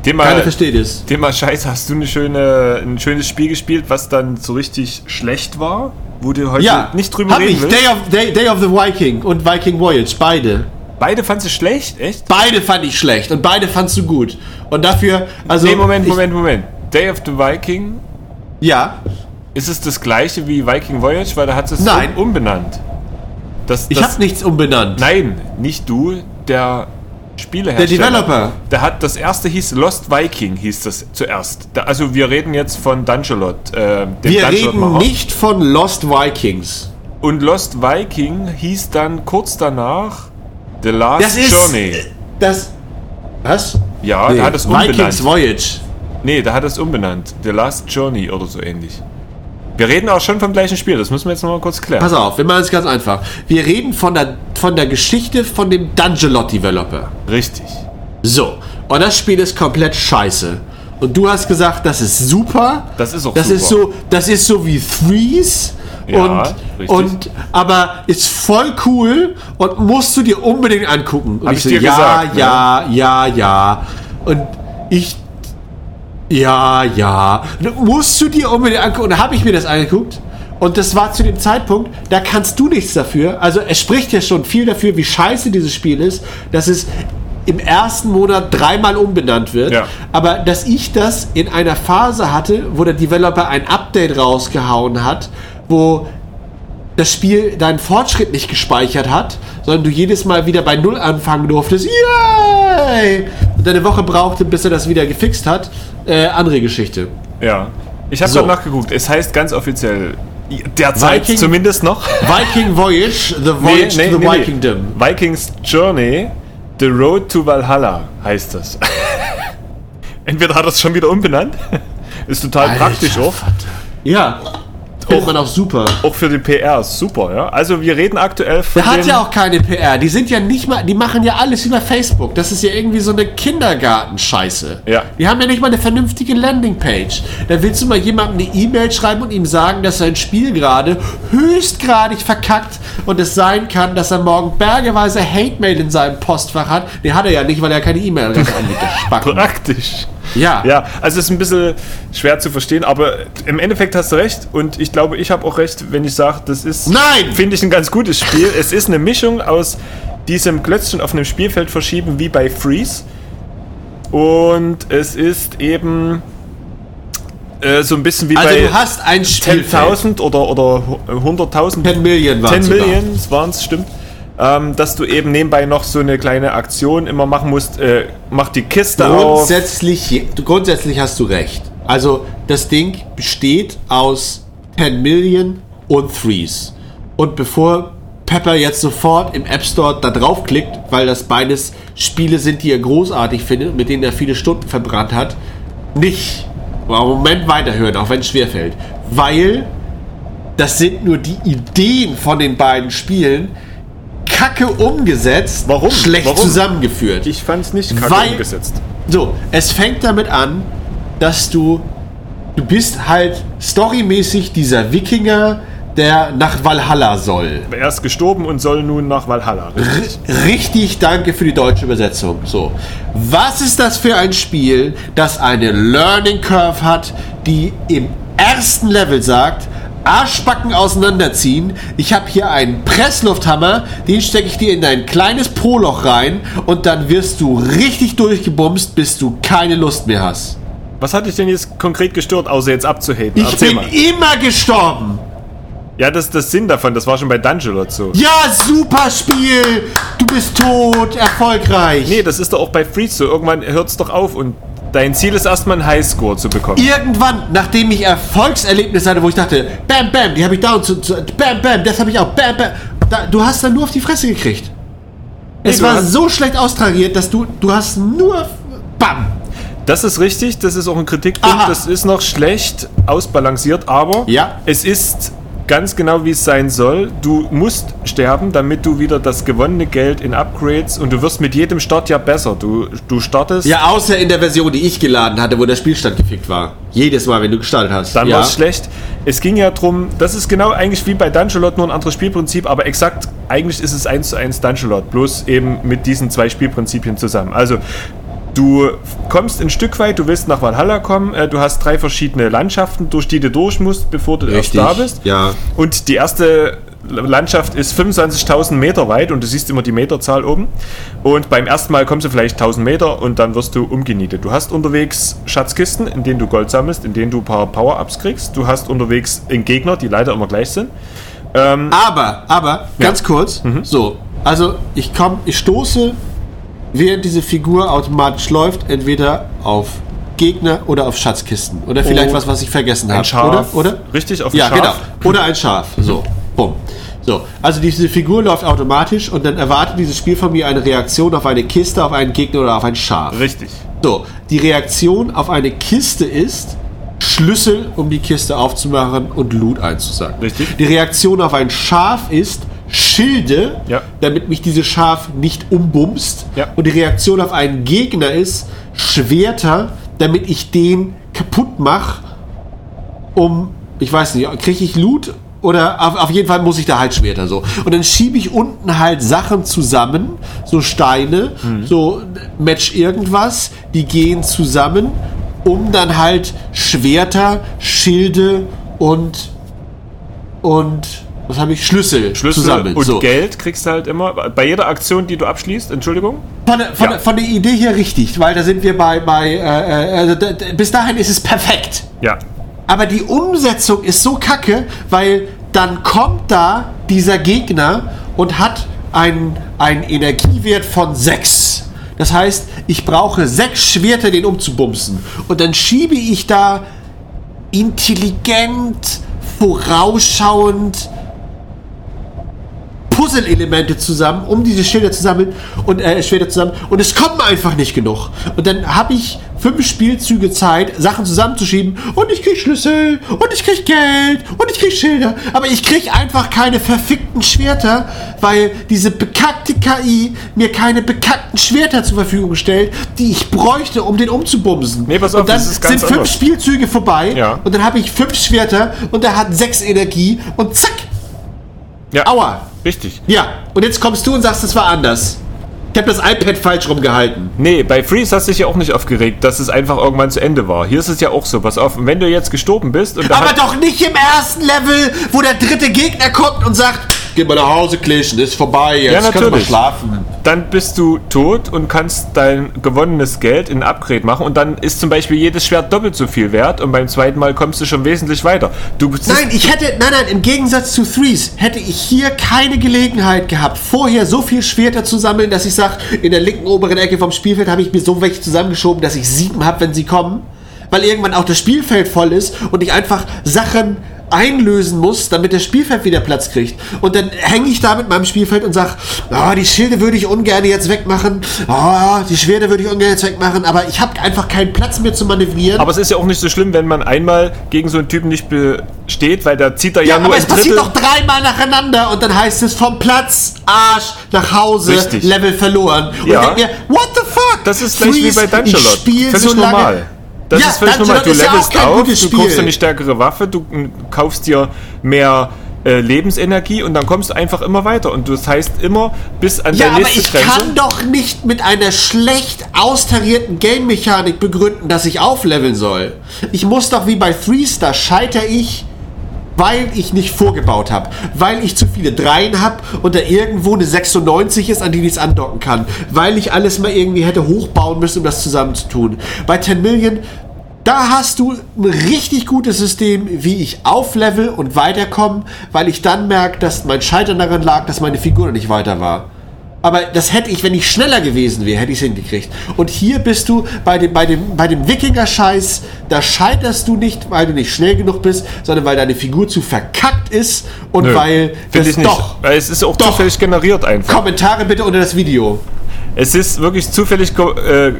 Thema, Keiner versteht es. Thema Scheiße, hast du eine schöne, ein schönes Spiel gespielt, was dann so richtig schlecht war? Wo du heute Ja, nicht drüber hab reden ich. willst? Day of, Day, Day of the Viking und Viking Voyage, beide. Beide fandst du schlecht? Echt? Beide fand ich schlecht und beide fandst du gut. Und dafür, also. nee, Moment, ich, Moment, Moment. Day of the Viking, Ja, ist es das gleiche wie Viking Voyage? Weil da hat es Nein. um, umbenannt. Das, ich das, habe nichts umbenannt. Nein, nicht du, der Spielehersteller. Der Developer. Der hat, das erste hieß Lost Viking, hieß das zuerst. Da, also wir reden jetzt von Dungelot, äh, Wir reden Dungelot-Macher. nicht von Lost Vikings. Und Lost Viking hieß dann kurz danach The Last Das ist. Journey. Das. Was? Ja, Nee, da hat es Vikings umbenannt. Voyage. Nee, da hat es umbenannt. The Last Journey oder so ähnlich. Wir reden auch schon vom gleichen Spiel, das müssen wir jetzt noch mal kurz klären. Pass auf, wir machen es ganz einfach. Wir reden von der, von der Geschichte von dem Dungelot-Developer. Richtig. So, und das Spiel ist komplett scheiße. Und du hast gesagt, das ist super. Das ist auch das super. Ist so, das ist so wie Threes. Ja, und, richtig. und aber ist voll cool und musst du dir unbedingt angucken. Und Hab ich so, dir ja, gesagt, ne? ja, ja, ja. Und ich ja, ja. Musst du dir unbedingt angucken. Und da habe ich mir das angeguckt. Und das war zu dem Zeitpunkt, da kannst du nichts dafür. Also es spricht ja schon viel dafür, wie scheiße dieses Spiel ist, dass es im ersten Monat dreimal umbenannt wird. Ja. Aber dass ich das in einer Phase hatte, wo der Developer ein Update rausgehauen hat, wo das Spiel deinen Fortschritt nicht gespeichert hat, sondern du jedes Mal wieder bei Null anfangen durftest. Yay! Und eine Woche brauchte, bis er das wieder gefixt hat. Äh, andere Geschichte. Ja. Ich habe So. so. nachgeguckt. Es heißt ganz offiziell, derzeit Viking- zumindest noch. Viking Voyage, The Voyage to the Vikingdom. Vikings Journey, The Road to Valhalla heißt das. Entweder hat er es schon wieder umbenannt. Ist total Alter praktisch auch. Ja. Findet man auch super. Auch für die PR ist super, ja. Also wir reden aktuell von Der hat ja auch keine PR. Die sind ja nicht mal, die machen ja alles über Facebook. Das ist ja irgendwie so eine Kindergartenscheiße. Ja. Die haben ja nicht mal eine vernünftige Landingpage. Da willst du mal jemandem eine E-Mail schreiben und ihm sagen, dass sein Spiel gerade höchstgradig verkackt und es sein kann, dass er morgen bergeweise Hate-Mail in seinem Postfach hat. Nee, hat er ja nicht, weil er keine E-Mail-Adresse Spacken. praktisch. Ja. Ja, also es ist ein bisschen schwer zu verstehen, aber im Endeffekt hast du recht und ich glaube, ich habe auch recht, wenn ich sage, das ist, Nein! finde ich ein ganz gutes Spiel. es ist eine Mischung aus diesem Klötzchen auf einem Spielfeld verschieben wie bei Freeze und es ist eben äh, so ein bisschen wie Also bei du hast ein Spielfeld. 10.000 oder, oder 100.000 10 Millionen waren 10 Millions waren es, stimmt. Ähm, dass du eben nebenbei noch so eine kleine Aktion immer machen musst. Äh, mach die Kiste auf. Grundsätzlich, grundsätzlich hast du recht. Also das Ding besteht aus 10 Million und Threes. Und bevor Pepper jetzt sofort im App Store da draufklickt, weil das beides Spiele sind, die er großartig findet mit denen er viele Stunden verbrannt hat, nicht aber im Moment weiterhören, auch wenn es schwerfällt. Weil das sind nur die Ideen von den beiden Spielen, kacke umgesetzt, Warum? schlecht Warum? zusammengeführt. Ich fand es nicht kacke Weil- umgesetzt. So, es fängt damit an, dass du, du bist halt storymäßig dieser Wikinger, der nach Valhalla soll. Er ist gestorben und soll nun nach Valhalla. Richtig. Richtig, danke für die deutsche Übersetzung. So, was ist das für ein Spiel, das eine Learning Curve hat, die im ersten Level sagt, Arschbacken auseinanderziehen. Ich habe hier einen Presslufthammer, den stecke ich dir in dein kleines Poloch rein und dann wirst du richtig durchgebumst, bis du keine Lust mehr hast. Was hat dich denn jetzt konkret gestört, außer jetzt abzuhaten? Ich Erzähl bin mal. immer gestorben. Ja, das ist das Sinn davon. Das war schon bei Dungelot so. Ja, super Spiel. Du bist tot, erfolgreich. Nee, das ist doch auch bei Freeze so. Irgendwann hört es doch auf und Dein Ziel ist erstmal einen Highscore zu bekommen. Irgendwann, nachdem ich Erfolgserlebnisse hatte, wo ich dachte, bam, bam, die habe ich da und zu, zu, bam, bam, das habe ich auch, bam, bam. Da, du hast dann nur auf die Fresse gekriegt. Es du war so schlecht austariert, dass du, du hast nur, bam. Das ist richtig, das ist auch ein Kritikpunkt. Aha. Das ist noch schlecht ausbalanciert, aber Ja. es ist ganz genau wie es sein soll. Du musst sterben, damit du wieder das gewonnene Geld in Upgrades und du wirst mit jedem Start ja besser. Du, du startest, Ja, außer in der Version, die ich geladen hatte, wo der Spielstand gefickt war. Jedes Mal, wenn du gestartet hast. dann ja. war es schlecht. Es ging ja drum, das ist genau eigentlich wie bei Dungeonlot, nur ein anderes Spielprinzip, aber exakt, eigentlich ist es eins zu eins Dungeonlot, bloß eben mit diesen zwei Spielprinzipien zusammen. Also, Du kommst ein Stück weit, du willst nach Valhalla kommen, äh, du hast drei verschiedene Landschaften, durch die du durch musst, bevor du Richtig, erst da bist. ja. Und die erste Landschaft ist 25.000 Meter weit und du siehst immer die Meterzahl oben. Und beim ersten Mal kommst du vielleicht 1000 Meter und dann wirst du umgenietet. Du hast unterwegs Schatzkisten, in denen du Gold sammelst, in denen du ein paar Power-Ups kriegst. Du hast unterwegs einen Gegner, die leider immer gleich sind. Aber, aber, ganz kurz, so, also ich komme, ich stoße, während diese Figur automatisch läuft, entweder auf Gegner oder auf Schatzkisten. Oder vielleicht Oh, was, was ich vergessen habe. Schaf. Oder? oder? Richtig, auf ein Ja, Schaf. genau. Oder ein Schaf. So, bumm. So, also diese Figur läuft automatisch und dann erwartet dieses Spiel von mir eine Reaktion auf eine Kiste, auf einen Gegner oder auf ein Schaf. Richtig. So, die Reaktion auf eine Kiste ist Schlüssel, um die Kiste aufzumachen und Loot einzusacken. Richtig. Die Reaktion auf ein Schaf ist Schilde, Ja. damit mich dieses Schaf nicht umbumst. Ja. Und die Reaktion auf einen Gegner ist Schwerter, damit ich den kaputt mache, um, ich weiß nicht, kriege ich Loot? Oder auf, auf jeden Fall muss ich da halt Schwerter so. Und dann schiebe ich unten halt Sachen zusammen, so Steine, so Match irgendwas, die gehen zusammen, um dann halt Schwerter, Schilde und und was habe ich? Schlüssel, Schlüssel zusammen. und so. Geld kriegst du halt immer. Bei jeder Aktion, die du abschließt, Entschuldigung. Von, der- von, Ja. von der Idee her richtig, weil da sind wir bei, bei äh, äh, also bis dahin ist es perfekt. Ja. Aber die Umsetzung ist so kacke, weil dann kommt da dieser Gegner und hat einen, einen Energiewert von 6. Das heißt, ich brauche sechs Schwerter, den umzubumsen. Und dann schiebe ich da intelligent, vorausschauend Puzzle-Elemente zusammen, um diese Schilder zu sammeln und äh, Schwerter zusammen. Und es kommen einfach nicht genug. Und dann habe ich fünf Spielzüge Zeit, Sachen zusammenzuschieben und ich krieg Schlüssel und ich krieg Geld und ich krieg Schilder. Aber ich krieg einfach keine verfickten Schwerter, weil diese bekackte KI mir keine bekackten Schwerter zur Verfügung stellt, die ich bräuchte, um den umzubumsen. Nee, pass auf, und dann das ist ganz sind fünf anders. Spielzüge vorbei Ja. und dann habe ich fünf Schwerter und er hat sechs Energie und zack, Ja. aua. Richtig. Ja, und jetzt kommst du und sagst, es war anders. Ich habe das iPad falsch rumgehalten. Nee, bei Freeze hast du dich ja auch nicht aufgeregt, dass es einfach irgendwann zu Ende war. Hier ist es ja auch so. Pass auf, wenn du jetzt gestorben bist und Aber doch nicht im ersten Level, wo der dritte Gegner kommt und sagt, geh mal nach Hause, Klischen, ist vorbei, jetzt Ja, kannst du mal natürlich. schlafen. dann bist du tot und kannst dein gewonnenes Geld in ein Upgrade machen und dann ist zum Beispiel jedes Schwert doppelt so viel wert und beim zweiten Mal kommst du schon wesentlich weiter. Du bist Nein, ich hätte, nein, nein, im Gegensatz zu Threes hätte ich hier keine Gelegenheit gehabt, vorher so viel Schwerter zu sammeln, dass ich sage, in der linken oberen Ecke vom Spielfeld habe ich mir so welche zusammengeschoben, dass ich sieben habe, wenn sie kommen. Weil irgendwann auch das Spielfeld voll ist und ich einfach Sachen einlösen muss, damit das Spielfeld wieder Platz kriegt. Und dann hänge ich da mit meinem Spielfeld und sage, ah, die Schilde würde ich ungern jetzt wegmachen, ah, die Schwerter würde ich ungern jetzt wegmachen, aber ich habe einfach keinen Platz mehr zu manövrieren. aber es ist ja auch nicht so schlimm, wenn man einmal gegen so einen Typen nicht besteht, weil da zieht er ja, Ja, nur aber es passiert doch dreimal nacheinander und dann heißt es vom Platz, Arsch, nach Hause, Richtig. Level verloren. Und Ja. ich denk mir, what the fuck? Das ist gleich wie Freeze, bei Dungeon Ich spiele so lange. normal. Das Ja, ist völlig Dungeon normal. Du ja levelst kein auf, du kaufst dir eine stärkere Waffe, du mm, kaufst dir mehr äh, Lebensenergie und dann kommst du einfach immer weiter. Und das heißt immer bis an Ja, deine aber nächste ich Grenze. kann doch nicht mit einer schlecht austarierten Game-Mechanik begründen, dass ich aufleveln soll. Ich muss doch wie bei Threes, da scheitere ich, weil ich nicht vorgebaut habe. Weil ich zu viele Dreien habe und da irgendwo eine 96 ist, an die ich es andocken kann. Weil ich alles mal irgendwie hätte hochbauen müssen, um das zusammenzutun. Bei 10 Million da hast du ein richtig gutes System, wie ich auflevel und weiterkomme, weil ich dann merke, dass mein Scheitern daran lag, dass meine Figur nicht weiter war. Aber das hätte ich, wenn ich schneller gewesen wäre, hätte ich es hingekriegt. Und hier bist du bei dem, bei dem, bei dem Wikinger-Scheiß, da scheiterst du nicht, weil du nicht schnell genug bist, sondern weil deine Figur zu verkackt ist und Nö, weil Finde ich nicht. doch. Weil es ist auch Doch. zufällig generiert einfach. Kommentare bitte unter das Video. Es ist wirklich zufällig äh,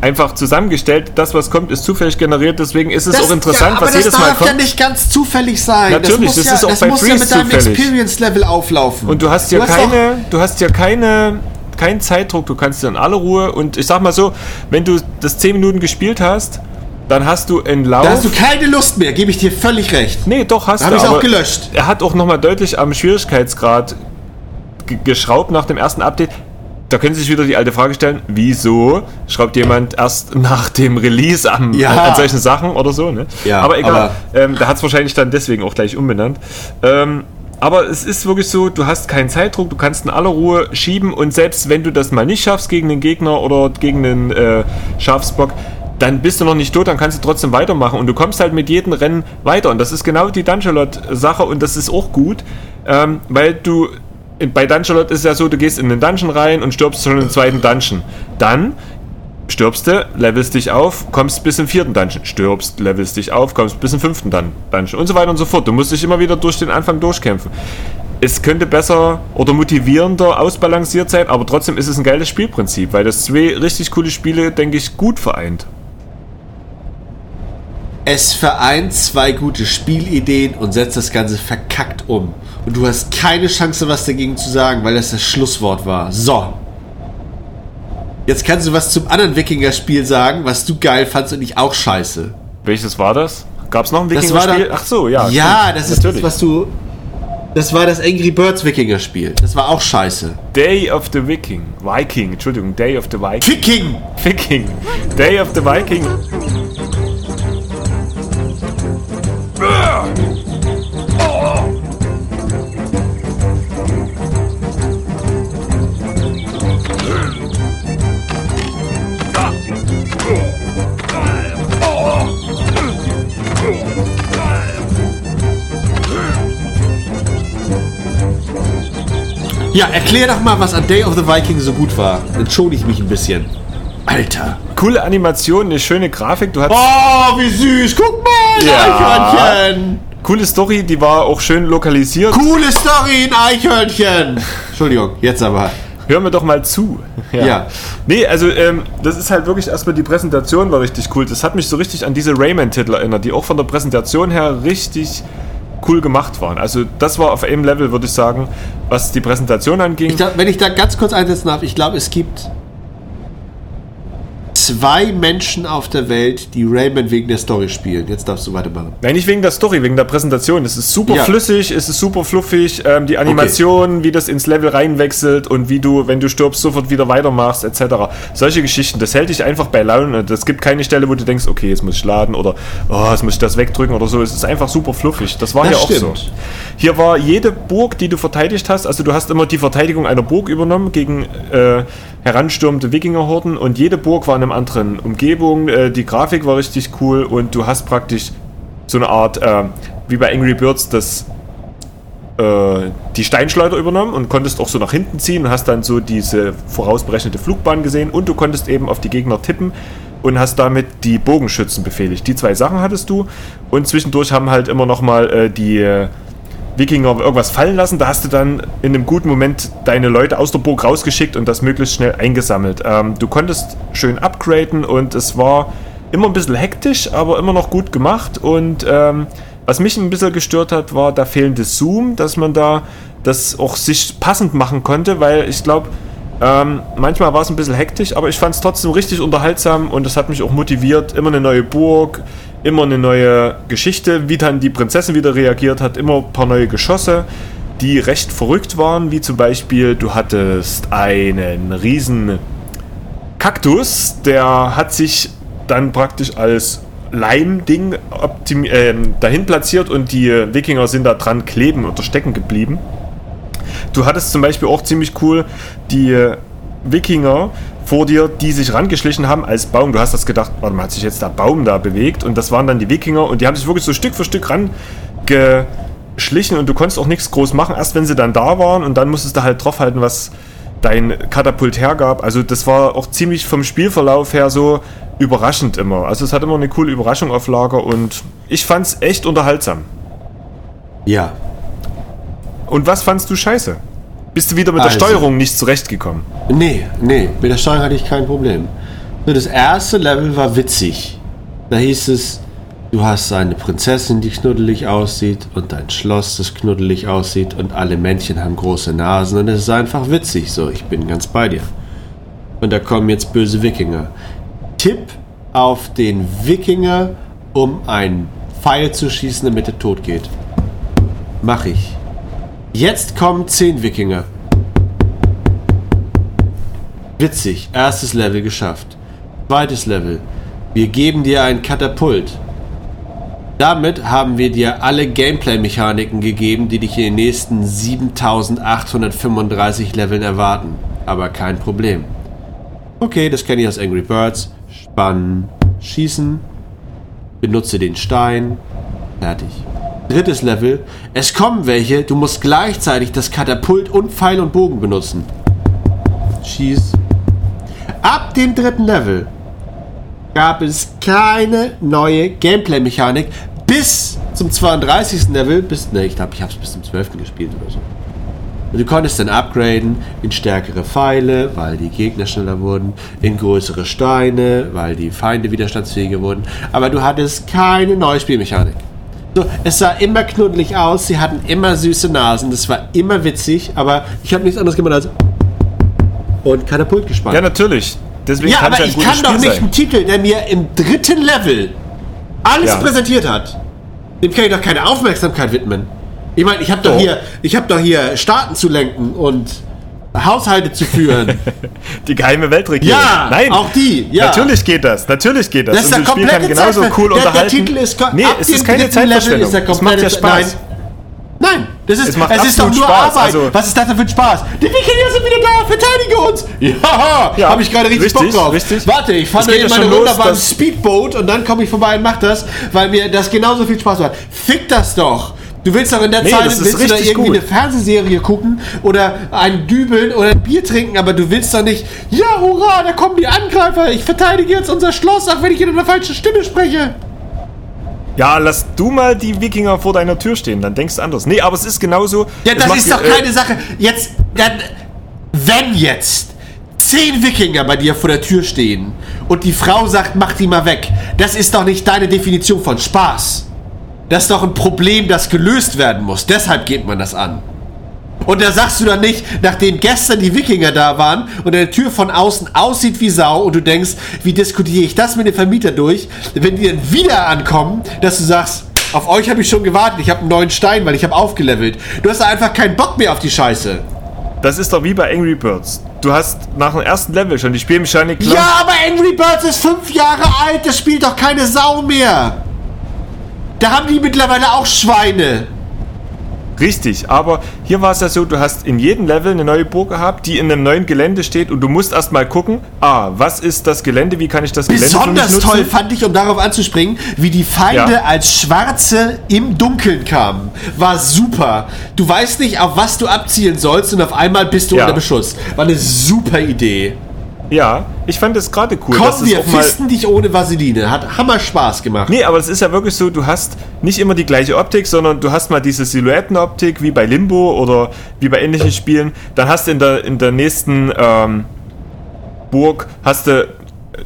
einfach zusammengestellt. Das, was kommt, ist zufällig generiert. Deswegen ist es auch interessant, ja, was das jedes Mal darf ja kommt. nicht ganz zufällig sein. Natürlich, das, muss das ja, ist auch das bei muss ja Freeze mit deinem. Experience-Level auflaufen. Und du hast ja auch- keine, du hast ja keine, keinen Zeitdruck. Du kannst dir in aller Ruhe und ich sag mal so, wenn du das 10 Minuten gespielt hast, dann hast du in Lauf. da hast du keine Lust mehr, gebe ich dir völlig recht. Nee, doch, hast Da hab du. ich's auch aber gelöscht. Er hat auch nochmal deutlich am Schwierigkeitsgrad ge- geschraubt nach dem ersten Update. Da können Sie sich wieder die alte Frage stellen, wieso schraubt jemand erst nach dem Release am, Ja. an, an solchen Sachen oder so, ne? Ja, aber egal, aber- ähm, da hat es wahrscheinlich dann deswegen auch gleich umbenannt. Ähm, aber es ist wirklich so, du hast keinen Zeitdruck, du kannst in aller Ruhe schieben und selbst wenn du das mal nicht schaffst gegen den Gegner oder gegen den äh, Schafsbock, dann bist du noch nicht tot, dann kannst du trotzdem weitermachen und du kommst halt mit jedem Rennen weiter und das ist genau die Dungeon-Sache und das ist auch gut, ähm, weil du bei Dungeon ist es ja so, du gehst in den Dungeon rein und stirbst schon im zweiten Dungeon. Dann stirbst du, levelst dich auf, kommst bis im vierten Dungeon, stirbst, levelst dich auf, kommst bis im fünften Dun Dungeon und so weiter und so fort. Du musst dich immer wieder durch den Anfang durchkämpfen. Es könnte besser oder motivierender ausbalanciert sein, aber trotzdem ist es ein geiles Spielprinzip, weil das zwei richtig coole Spiele, denke ich, gut vereint. Es vereint zwei gute Spielideen und setzt das Ganze verkackt um. Und du hast keine Chance, was dagegen zu sagen, weil das das Schlusswort war. So. Jetzt kannst du was zum anderen Wikinger-Spiel sagen, was du geil fandst und ich auch scheiße. Welches war das? Gab es noch ein Wikinger-Spiel? Ach so, ja. Ja, stimmt. das ist das, was du. Das war das Angry Birds Wikinger-Spiel. Das war auch scheiße. Day of the Viking. Viking, Entschuldigung, Day of the Viking. Kicking! Viking. Day of the Viking. Ja, erklär doch mal, was an Day of the Viking so gut war. Ich mich ein bisschen. Alter. Coole Animation, eine schöne Grafik. Du hast Oh, wie süß. Guck mal, Ja. Eichhörnchen. coole Story, die war auch schön lokalisiert. Coole Story, ein Eichhörnchen. Entschuldigung, jetzt aber. Hör mir doch mal zu. Ja. Nee, also ähm, das ist halt wirklich erstmal die Präsentation war richtig cool. Das hat mich so richtig an diese Rayman-Titel erinnert, die auch von der Präsentation her richtig cool gemacht waren. Also das war auf einem Level, würde ich sagen, was die Präsentation anging. Ich glaub, wenn ich da ganz kurz einsetzen darf, ich glaube, es gibt zwei Menschen auf der Welt, die Rayman wegen der Story spielen. Jetzt darfst du weitermachen. Nein, nicht wegen der Story, wegen der Präsentation. Es ist super Ja. flüssig, es ist super fluffig, ähm, die Animation, wie das ins Level reinwechselt und wie du, wenn du stirbst, sofort wieder weitermachst, etc. Solche Geschichten, das hält dich einfach bei Laune. Es gibt keine Stelle, wo du denkst, okay, jetzt muss ich laden oder oh, jetzt muss ich das wegdrücken oder so. Es ist einfach super fluffig. Das war Das hier auch so. Hier war jede Burg, die du verteidigt hast, also du hast immer die Verteidigung einer Burg übernommen gegen äh, heranstürmende Wikingerhorden und jede Burg war in einem anderen Umgebung. Äh, die Grafik war richtig cool und du hast praktisch so eine Art, äh, wie bei Angry Birds, das äh, die Steinschleuder übernommen und konntest auch so nach hinten ziehen und hast dann so diese vorausberechnete Flugbahn gesehen und du konntest eben auf die Gegner tippen und hast damit die Bogenschützen befehligt. Die zwei Sachen hattest du und zwischendurch haben halt immer noch mal äh, die äh, Wikinger irgendwas fallen lassen. Da hast du dann in einem guten Moment deine Leute aus der Burg rausgeschickt und das möglichst schnell eingesammelt. Ähm, du konntest schön upgraden und es war immer ein bisschen hektisch, aber immer noch gut gemacht. Und ähm, was mich ein bisschen gestört hat, war der fehlende Zoom, dass man da das auch sich passend machen konnte, weil ich glaube, ähm, manchmal war es ein bisschen hektisch, aber ich fand es trotzdem richtig unterhaltsam und es hat mich auch motiviert. Immer eine neue Burg, immer eine neue Geschichte, wie dann die Prinzessin wieder reagiert hat, immer ein paar neue Geschosse, die recht verrückt waren, wie zum Beispiel, du hattest einen riesen Kaktus, der hat sich dann praktisch als Leim-Ding ähm, dahin platziert und die Wikinger sind da dran kleben oder stecken geblieben. Du hattest zum Beispiel auch ziemlich cool die Wikinger vor dir, die sich rangeschlichen haben als Baum. Du hast das gedacht, warte mal, hat sich jetzt der Baum da bewegt und das waren dann die Wikinger und die haben sich wirklich so Stück für Stück rangeschlichen und du konntest auch nichts groß machen, erst wenn sie dann da waren und dann musstest du halt draufhalten, was dein Katapult hergab. Also das war auch ziemlich vom Spielverlauf her so überraschend immer. Also es hat immer eine coole Überraschung auf Lager und ich fand's echt unterhaltsam. Ja. Und was fandst du scheiße? Bist du wieder mit Also. der Steuerung nicht zurechtgekommen? Nee, nee, mit der Steuerung hatte ich kein Problem. Nur das erste Level war witzig. Da hieß es, du hast eine Prinzessin, die knuddelig aussieht und ein Schloss, das knuddelig aussieht und alle Männchen haben große Nasen und es ist einfach witzig. So, ich bin ganz bei dir. Und da kommen jetzt böse Wikinger. Tipp auf den Wikinger, um einen Pfeil zu schießen, damit er tot geht. Mach ich. Jetzt kommen 10 Wikinger. Witzig, erstes Level geschafft. Zweites Level. Wir geben dir ein Katapult. Damit haben wir dir alle Gameplay-Mechaniken gegeben, die dich in den nächsten 7835 Leveln erwarten. Aber kein Problem. Okay, das kenne ich aus Angry Birds. Spannen, schießen, benutze den Stein. Fertig. Drittes Level. Es kommen welche, du musst gleichzeitig das Katapult und Pfeil und Bogen benutzen. Schieß. Ab dem dritten Level gab es keine neue Gameplay-Mechanik bis zum 32. Level. Bis, ne, ich glaube, ich habe es bis zum 12. gespielt oder so. Und du konntest dann upgraden in stärkere Pfeile, weil die Gegner schneller wurden, in größere Steine, weil die Feinde widerstandsfähiger wurden. Aber du hattest keine neue Spielmechanik. Es sah immer knuddelig aus, sie hatten immer süße Nasen, das war immer witzig, aber ich habe nichts anderes gemacht als und Katapult gespannt. Ja, natürlich. Deswegen Ja, kann aber es ein ich kann doch Spiel nicht sein. einen Titel, der mir im dritten Level alles Ja. präsentiert hat, dem kann ich doch keine Aufmerksamkeit widmen. Ich meine, ich habe doch Doch. hier, ich habe doch hier Staaten zu lenken und Haushalte zu führen. Die geheime Weltregierung. Ja, Nein. auch die, ja. Natürlich geht das. Natürlich geht das. Das ist der ein Spiel kann komplette genauso Zeitver- cool der, unterhalten. Der Titel ist nee, ab es dem ist keine Zeitverschwendung. Ist der Es macht ja komplette- Spaß. Nein. Nein, das ist, Es macht es ist doch nur Spaß, Arbeit. also- Was ist das denn für ein Spaß? Die Wikinger sind wieder da, verteidige uns! Ja, Ja, habe ich gerade richtig, richtig, Bock drauf. richtig. Warte, ich fahre ja meine wunderbaren dass- Speedboat und dann komme ich vorbei und mach das, weil mir das genauso viel Spaß macht. Fick das doch! Du willst doch in der Nee, Zeit willst du da irgendwie gut. eine Fernsehserie gucken oder ein Dübeln oder ein Bier trinken, aber du willst doch nicht, ja hurra, da kommen die Angreifer, ich verteidige jetzt unser Schloss, auch wenn ich in einer falschen Stimme spreche. Ja, lass du mal die Wikinger vor deiner Tür stehen, dann denkst du anders. Nee, aber es ist genauso. Ja, das ist doch äh, keine Sache. Jetzt, dann, wenn jetzt zehn Wikinger bei dir vor der Tür stehen und die Frau sagt, mach die mal weg, das ist doch nicht deine Definition von Spaß. Das ist doch ein Problem, das gelöst werden muss. Deshalb geht man das an. Und da sagst du dann nicht, nachdem gestern die Wikinger da waren und deine Tür von außen aussieht wie Sau und du denkst, wie diskutiere ich das mit dem Vermieter durch, wenn die dann wieder ankommen, dass du sagst, auf euch habe ich schon gewartet, ich habe einen neuen Stein, weil ich habe aufgelevelt. Du hast einfach keinen Bock mehr auf die Scheiße. Das ist doch wie bei Angry Birds. Du hast nach dem ersten Level schon die Spielmechanik klar. Ja, aber Angry Birds ist fünf Jahre alt, das spielt doch keine Sau mehr. Da haben die mittlerweile auch Schweine. Richtig, aber hier war es ja so, du hast in jedem Level eine neue Burg gehabt, die in einem neuen Gelände steht und du musst erstmal gucken, ah, was ist das Gelände, wie kann ich das Gelände für mich Besonders toll fand ich, um darauf anzuspringen, wie die Feinde Ja. als Schwarze im Dunkeln kamen. War super. Du weißt nicht, auf was du abzielen sollst und auf einmal bist du Ja. unter Beschuss. War eine super Idee. Ja, ich fand das gerade cool. Komm, wir auch mal fisten dich ohne Vaseline. Hat Hammer Spaß gemacht. Nee, aber es ist ja wirklich so, du hast nicht immer die gleiche Optik, sondern du hast mal diese Silhouettenoptik wie bei Limbo oder wie bei ähnlichen Spielen. Dann hast du in der, in der nächsten ähm, Burg, hast du äh,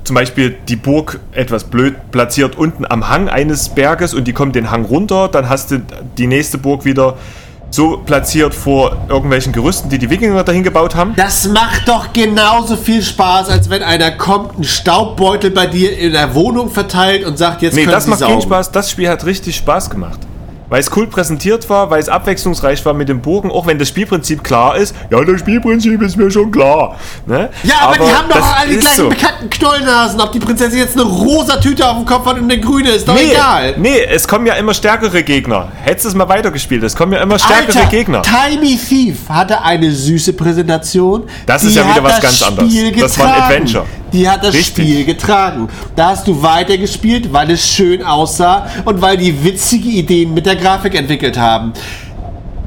zum Beispiel die Burg etwas blöd platziert unten am Hang eines Berges und die kommt den Hang runter. Dann hast du die nächste Burg wieder so platziert vor irgendwelchen Gerüsten, die die Wikinger dahin gebaut haben. Das macht doch genauso viel Spaß, als wenn einer kommt, einen Staubbeutel bei dir in der Wohnung verteilt und sagt, jetzt Nee, können das Sie macht saugen. keinen Spaß. Das Spiel hat richtig Spaß gemacht. Weil es cool präsentiert war, weil es abwechslungsreich war mit dem Bogen, auch wenn das Spielprinzip klar ist. Ja, das Spielprinzip ist mir schon klar. Ne? Ja, aber, die haben doch alle die gleichen so. bekannten Knollnasen. Ob die Prinzessin jetzt eine rosa Tüte auf dem Kopf hat und eine grüne, ist doch Nee, egal. nee, es kommen ja immer stärkere Gegner. Hättest du es mal weitergespielt, es kommen ja immer stärkere Alter, Gegner. Tiny Thief hatte eine süße Präsentation. Das ist ja wieder was ganz anderes. Das war ein. Adventure. Die hat das Richtig. Spiel getragen. Da hast du weitergespielt, weil es schön aussah und weil die witzige Ideen mit der Grafik entwickelt haben.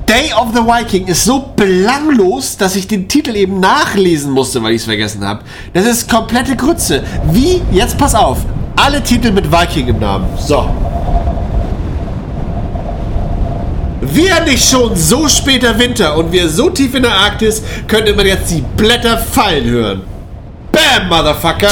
Day of the Viking ist so belanglos, dass ich den Titel eben nachlesen musste, weil ich es vergessen habe. Das ist komplette Grütze. Wie, jetzt pass auf, alle Titel mit Viking im Namen. So. Wir nicht schon so später Winter und wir so tief in der Arktis, könnte man jetzt die Blätter fallen hören. Bam, Motherfucker!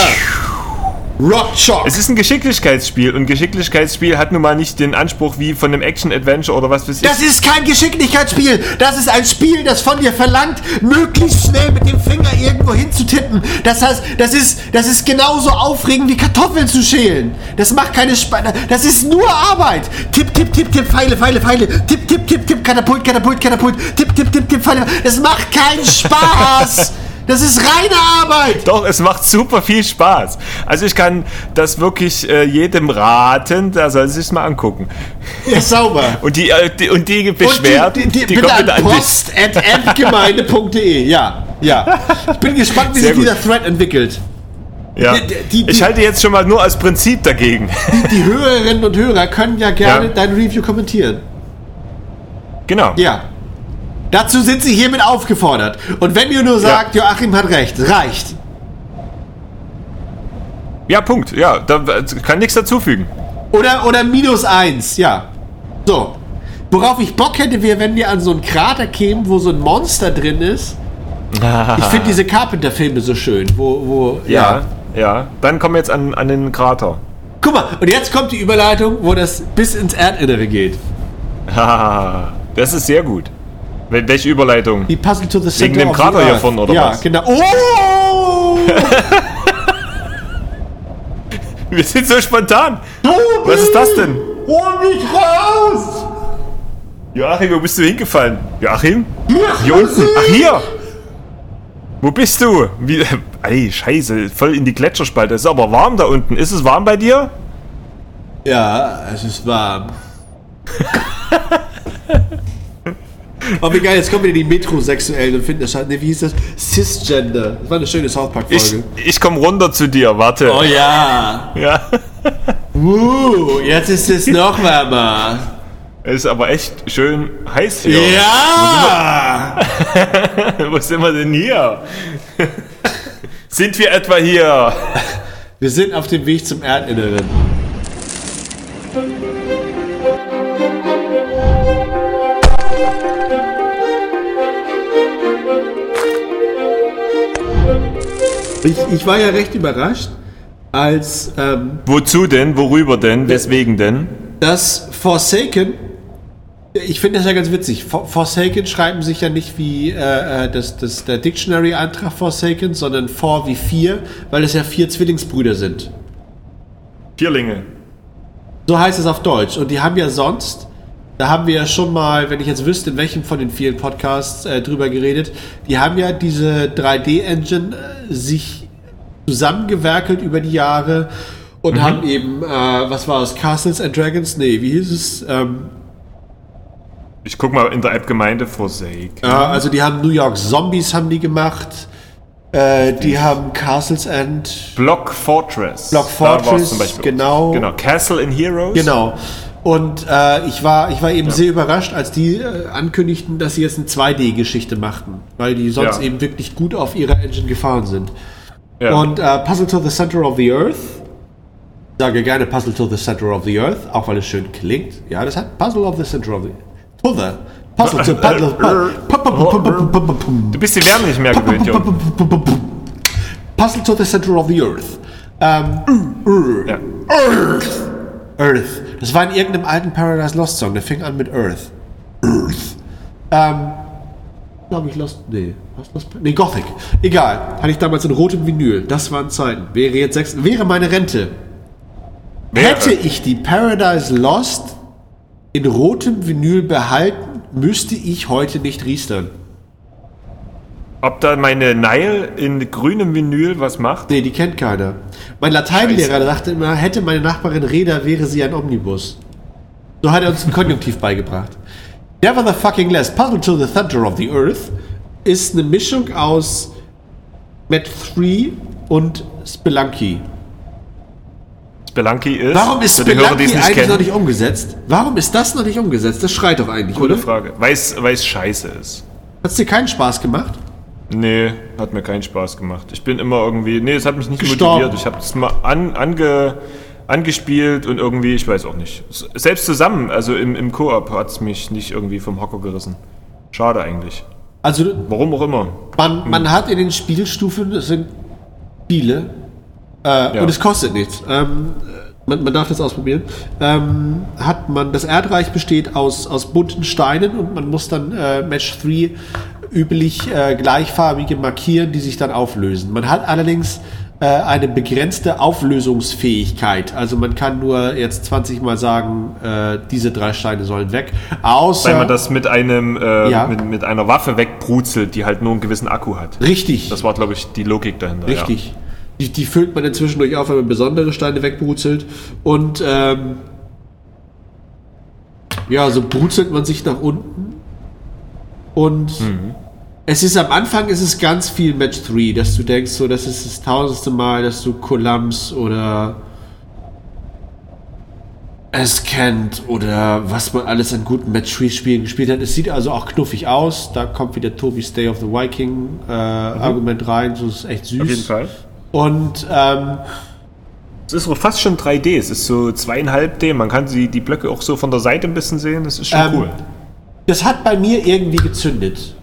Rock Chalk. Es ist ein Geschicklichkeitsspiel und Geschicklichkeitsspiel hat nun mal nicht den Anspruch wie von einem Action-Adventure oder was weiß ich. Das ist kein Geschicklichkeitsspiel. Das ist ein Spiel, das von dir verlangt, möglichst schnell mit dem Finger irgendwo hinzutippen. Das heißt, das ist, das ist genauso aufregend wie Kartoffeln zu schälen. Das macht keine Spaß. Das ist nur Arbeit. Tipp, tipp, tipp, tipp, Pfeile, Pfeile, Pfeile. Tipp, tipp, tipp, tipp, Katapult, Katapult, Katapult. Tipp, tipp, tipp, tipp, Pfeile. Das macht keinen Spaß. Das ist reine Arbeit. Doch, es macht super viel Spaß. Also ich kann das wirklich äh, jedem raten, der soll sich mal angucken. Ja, sauber. Und die, äh, die, und die Beschwerden, Und die, die, die bitte kommen an post.gemeinde.de. Ja, ja. Ich bin gespannt, wie Sehr sich dieser gut. Thread entwickelt. Ja. die- die- die- ich halte jetzt schon mal nur als Prinzip dagegen. Die Hörerinnen und Hörer können ja gerne Ja. dein Review kommentieren. Genau. Ja. Dazu sind sie hiermit aufgefordert. Und wenn ihr nur sagt, Joachim hat recht, reicht. Ja, Punkt. Ja, da kann nichts dazufügen. Oder, oder minus eins, ja. So. Worauf ich Bock hätte, wäre, wenn wir an so einen Krater kämen, wo so ein Monster drin ist. Ich finde diese Carpenter-Filme so schön, wo, wo, Ja, ja. Dann kommen wir jetzt an, an den Krater. Guck mal, und jetzt kommt die Überleitung, wo das bis ins Erdinnere geht. Haha, das ist sehr gut. Wel- Welche Überleitung? Die Puzzle to the Center dem of Krater hier vorne, oder ja, was? genau. Oh! Wir sind so spontan. Was ist das denn? Hol mich raus! Joachim, wo bist du hingefallen? Joachim? Hier unten. Ach, hier. Wo bist du? Wie, ey, scheiße, voll in die Gletscherspalte. Es ist aber warm da unten. Ist es warm bei dir? Ja, es ist warm. Oh, wie geil, jetzt kommen wieder die Metrosexuellen und finden das halt, ne, wie hieß das? Cisgender. Das war eine schöne South Ich, Park-Folge. ich komme runter zu dir, warte. Oh ja. Ja. Uh, jetzt ist es noch wärmer. Es ist aber echt schön heiß hier. Ja! Wo sind wir denn hier? sind wir etwa hier? Wir sind auf dem Weg zum Erdinneren. Ich, ich war ja recht überrascht, als ähm, Wozu denn? Worüber denn? Weswegen denn? das Forsaken, ich finde das ja ganz witzig. For- Forsaken schreiben sich ja nicht wie äh, äh, das, das, der Dictionary-Eintrag Forsaken, sondern For wie vier, weil es ja vier Zwillingsbrüder sind. Vierlinge. So heißt es auf Deutsch. Und die haben ja sonst, da haben wir ja schon mal, wenn ich jetzt wüsste, in welchem von den vielen Podcasts äh, drüber geredet, die haben ja diese 3D-Engine äh, sich zusammengewerkelt über die Jahre und haben eben, äh, was war es, Castles and Dragons? Nee, wie hieß es? Ähm, Ich guck mal in der App Gemeinde Forsake. äh, also die haben New York Zombies haben die gemacht. Äh, die haben Castles and Block Fortress. Block Fortress, zum Beispiel. genau. Genau. Castle in Heroes. Genau. Und äh, ich, war, ich war eben sehr überrascht, als die äh, ankündigten, dass sie jetzt eine 2D-Geschichte machten, weil die sonst Ja. eben wirklich gut auf ihrer Engine gefahren sind. Ja. Und äh, Puzzle to the Center of the Earth, ich sage gerne Puzzle to the Center of the Earth, auch weil es schön klingt. Ja, das hat Puzzle of the Center of the To the. Puzzle to Puzzle. du bist die Wärme nicht mehr gewöhnt, Junge. Puzzle to the Center of the Earth. Ähm, Ja. Earth. Earth. Das war in irgendeinem alten Paradise Lost Song. Der fing an mit Earth. Earth. Ähm, glaube ich Lost. Nee. Was Lost? Nee, Gothic. Egal. Hatte ich damals in rotem Vinyl. Das waren Zeiten. Wäre jetzt sechs. Wäre meine Rente. Wäre. Hätte ich die Paradise Lost in rotem Vinyl behalten, müsste ich heute nicht riestern. Ob da meine Nile in grünem Vinyl was macht? Nee, die kennt keiner. Mein Lateinlehrer dachte immer, hätte meine Nachbarin Räder, wäre sie ein Omnibus. So hat er uns ein Konjunktiv beigebracht. Never the fucking less. Puzzle to the Center of the Earth ist eine Mischung aus Met 3 und Spelunky. Spelunky ist. Warum ist Hörer, Spelunky nicht eigentlich kennen, noch nicht umgesetzt? Warum ist das noch nicht umgesetzt? Das schreit doch eigentlich, Gute oder? Frage. Weil es scheiße ist. Hat es dir keinen Spaß gemacht? Nee, hat mir keinen Spaß gemacht. Ich bin immer irgendwie. Nee, es hat mich nicht Gestorben. motiviert. Ich habe es mal an, ange, angespielt und irgendwie, ich weiß auch nicht. Selbst zusammen, also im, im Koop, hat es mich nicht irgendwie vom Hocker gerissen. Schade eigentlich. Also Warum auch immer. man, man hat in den Spielstufen, es sind viele, äh, Ja. und es kostet nichts. Ähm, man, man darf das ausprobieren. Ähm, hat man, das Erdreich besteht aus, aus bunten Steinen und man muss dann äh, Match 3 üblich äh, gleichfarbige markieren, die sich dann auflösen. Man hat allerdings äh, eine begrenzte Auflösungsfähigkeit. Also man kann nur jetzt 20 Mal sagen, äh, diese drei Steine sollen weg. Außer Weil man das mit einem äh, Ja. mit, mit einer Waffe wegbrutzelt, die halt nur einen gewissen Akku hat. richtig. Das war, glaube ich, die Logik dahinter. Ja. Richtig. Die, die füllt man inzwischen durch auf, wenn man besondere Steine wegbrutzelt. Und ähm, ja, so brutzelt man sich nach unten. Und es ist am Anfang ist es ganz viel Match 3, dass du denkst, so, das ist das tausendste Mal, dass du Columns oder es kennt oder was man alles an guten Match 3 Spielen gespielt hat. Es sieht also auch knuffig aus. Da kommt wieder Tobi's Day of the Viking äh, Argument rein. So ist echt süß. Auf jeden Fall. Und ähm, Es ist so fast schon 3D. Es ist so zweieinhalb D. Man kann die, die Blöcke auch so von der Seite ein bisschen sehen. Das ist schon Ähm, cool. das hat bei mir irgendwie gezündet.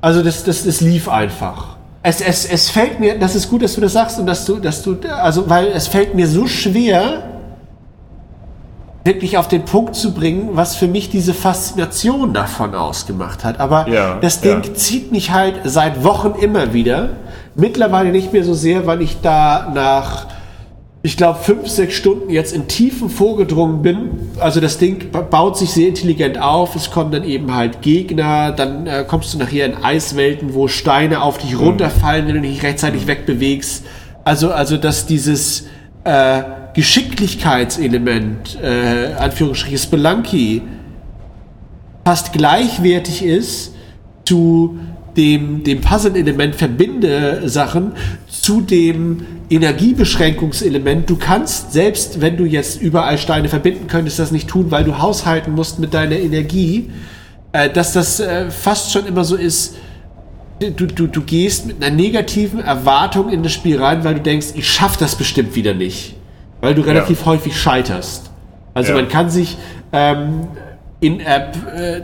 Also das, das, das lief einfach. Es, es, es fällt mir, das ist gut, dass du das sagst und dass du, dass du, also weil es fällt mir so schwer, wirklich auf den Punkt zu bringen, was für mich diese Faszination davon ausgemacht hat. Aber Ja, das Ding ja. zieht mich halt seit Wochen immer wieder. Mittlerweile nicht mehr so sehr, weil ich da nach, ich glaube, fünf, sechs Stunden jetzt in Tiefen vorgedrungen bin. Also das Ding ba- baut sich sehr intelligent auf. Es kommen dann eben halt Gegner. Dann äh, kommst du nachher in Eiswelten, wo Steine auf dich runterfallen, wenn du dich rechtzeitig wegbewegst. Also, also dass dieses äh, Geschicklichkeitselement, äh, Anführungsstriche Spelunky, fast gleichwertig ist zu dem, dem Puzzle-Element verbinde Sachen zu dem Energiebeschränkungselement. Du kannst, selbst wenn du jetzt überall Steine verbinden könntest, das nicht tun, weil du haushalten musst mit deiner Energie, äh, dass das äh, fast schon immer so ist, du, du, du gehst mit einer negativen Erwartung in das Spiel rein, weil du denkst, ich schaff das bestimmt wieder nicht. Weil du relativ häufig scheiterst. Also Ja. man kann sich ähm, in-App äh,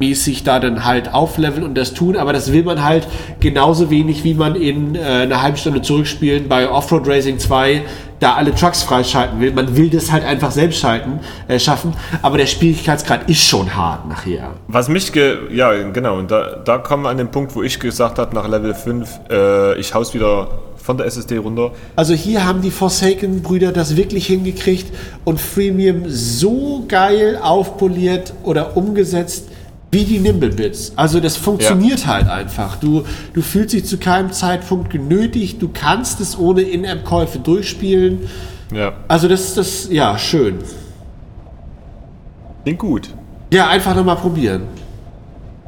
mäßig da dann halt aufleveln und das tun, aber das will man halt genauso wenig, wie man in äh, einer halben Stunde zurückspielen bei Offroad Racing 2 da alle Trucks freischalten will. Man will das halt einfach selbst schalten, äh, schaffen, aber der Schwierigkeitsgrad ist schon hart nachher. Was mich ge ja genau, und da, da kommen wir an den Punkt, wo ich gesagt habe, nach Level 5, äh, ich haus wieder von der SSD runter. Also hier haben die Forsaken-Brüder das wirklich hingekriegt und Freemium so geil aufpoliert oder umgesetzt wie die Nimblebits. Also das funktioniert halt einfach. Du, du fühlst dich zu keinem Zeitpunkt genötigt, du kannst es ohne In-App-Käufe durchspielen. Ja, Also das ist das, ja, schön. klingt gut. Ja, einfach nochmal probieren.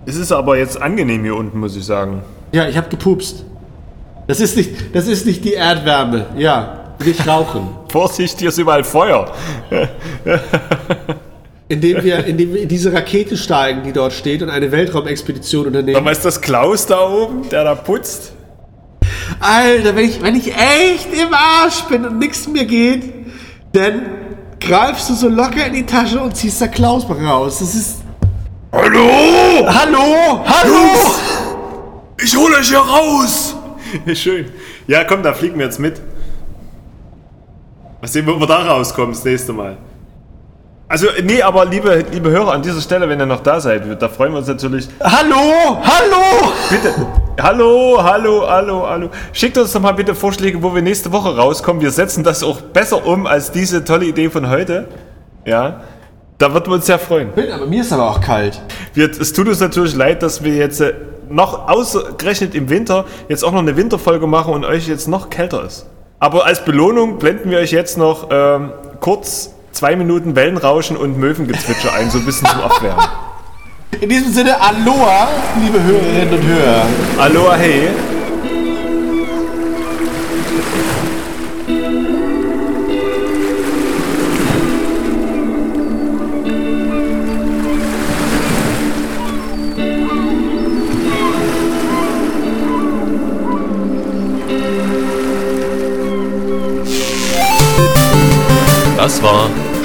Es ist aber jetzt angenehm hier unten, muss ich sagen. Ja, ich habe gepupst. Das ist nicht, das ist nicht die Erdwärme. Ja, nicht rauchen. Vorsicht, hier ist überall Feuer. indem wir, indem wir in diese Rakete steigen, die dort steht und eine Weltraumexpedition unternehmen. Aber ist das Klaus da oben, der da putzt? Alter, wenn ich, wenn ich echt im Arsch bin und nichts mehr geht, dann greifst du so locker in die Tasche und ziehst da Klaus raus. Das ist. Hallo! Hallo! Hallo! Ich hole euch hier raus! Schön. Ja, komm, da fliegen wir jetzt mit. Mal sehen, wo wir da rauskommen das nächste Mal. Also, nee, aber liebe, liebe Hörer, an dieser Stelle, wenn ihr noch da seid, da freuen wir uns natürlich. Hallo! Hallo! Bitte. Hallo, hallo, hallo, hallo. Schickt uns doch mal bitte Vorschläge, wo wir nächste Woche rauskommen. Wir setzen das auch besser um als diese tolle Idee von heute. Ja. Da würden wir uns sehr freuen. Aber mir ist aber auch kalt. Wir, es tut uns natürlich leid, dass wir jetzt äh, noch ausgerechnet im Winter jetzt auch noch eine Winterfolge machen und euch jetzt noch kälter ist. Aber als Belohnung blenden wir euch jetzt noch ähm, kurz zwei Minuten Wellenrauschen und Möwengezwitscher ein, so ein bisschen zum Abwärmen. In diesem Sinne, Aloha, liebe Hörerinnen und Hörer. Aloha, hey.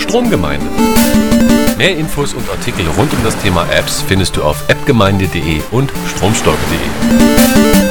Stromgemeinde. Mehr Infos und Artikel rund um das Thema Apps findest du auf appgemeinde.de und stromstock.de.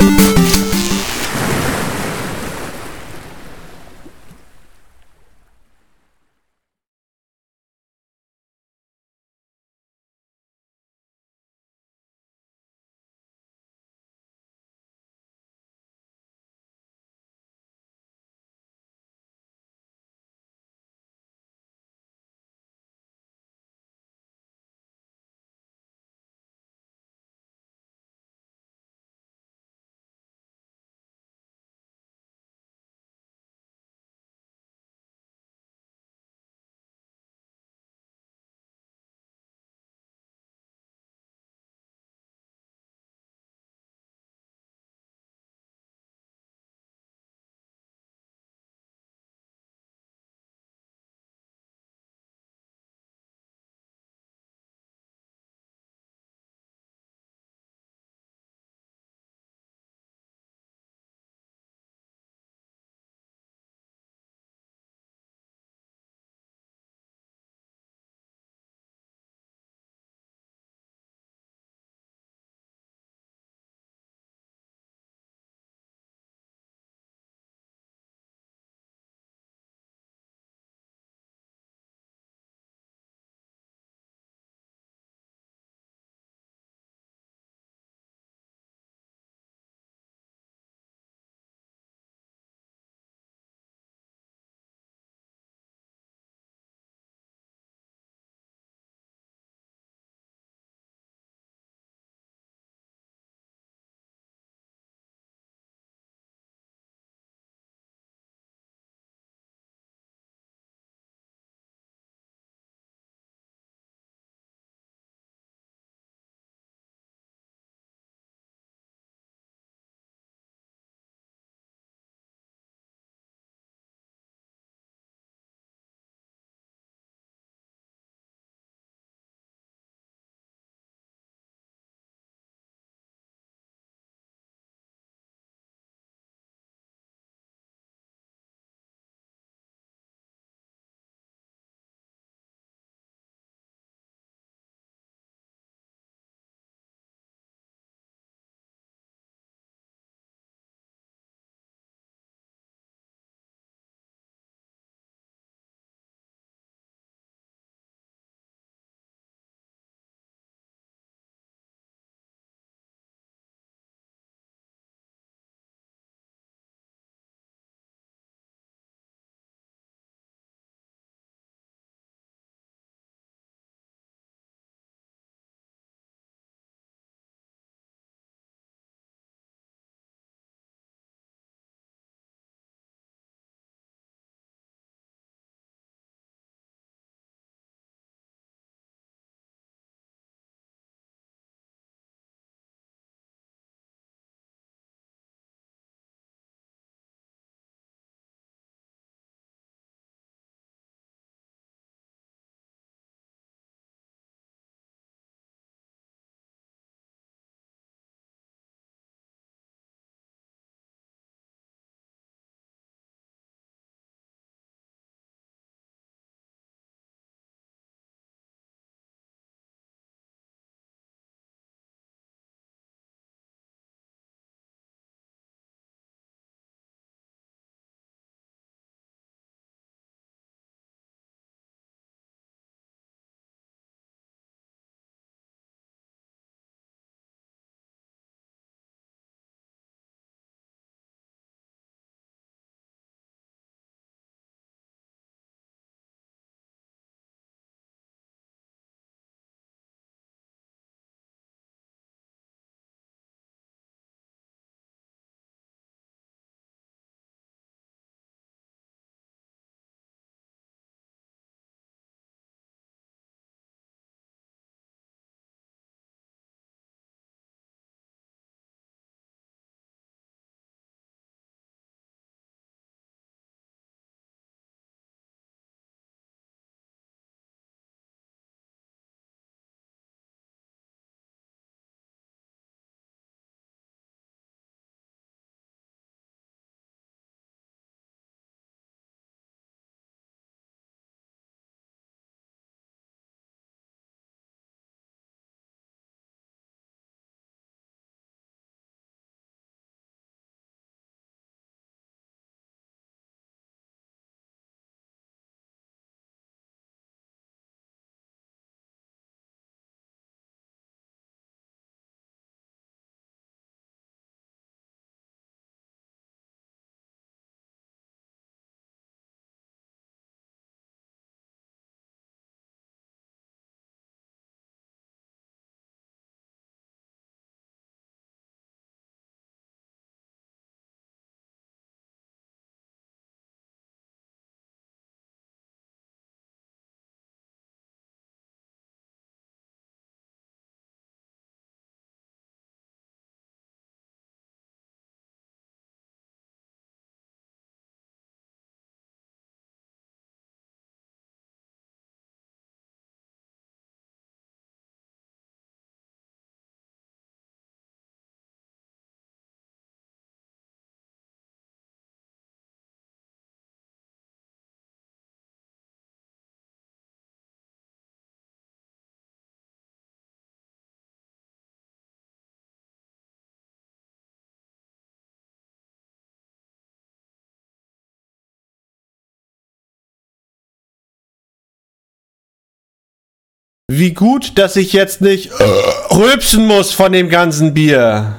Wie gut, dass ich jetzt nicht äh, rülpsen muss von dem ganzen Bier.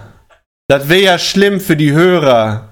Das wäre ja schlimm für die Hörer.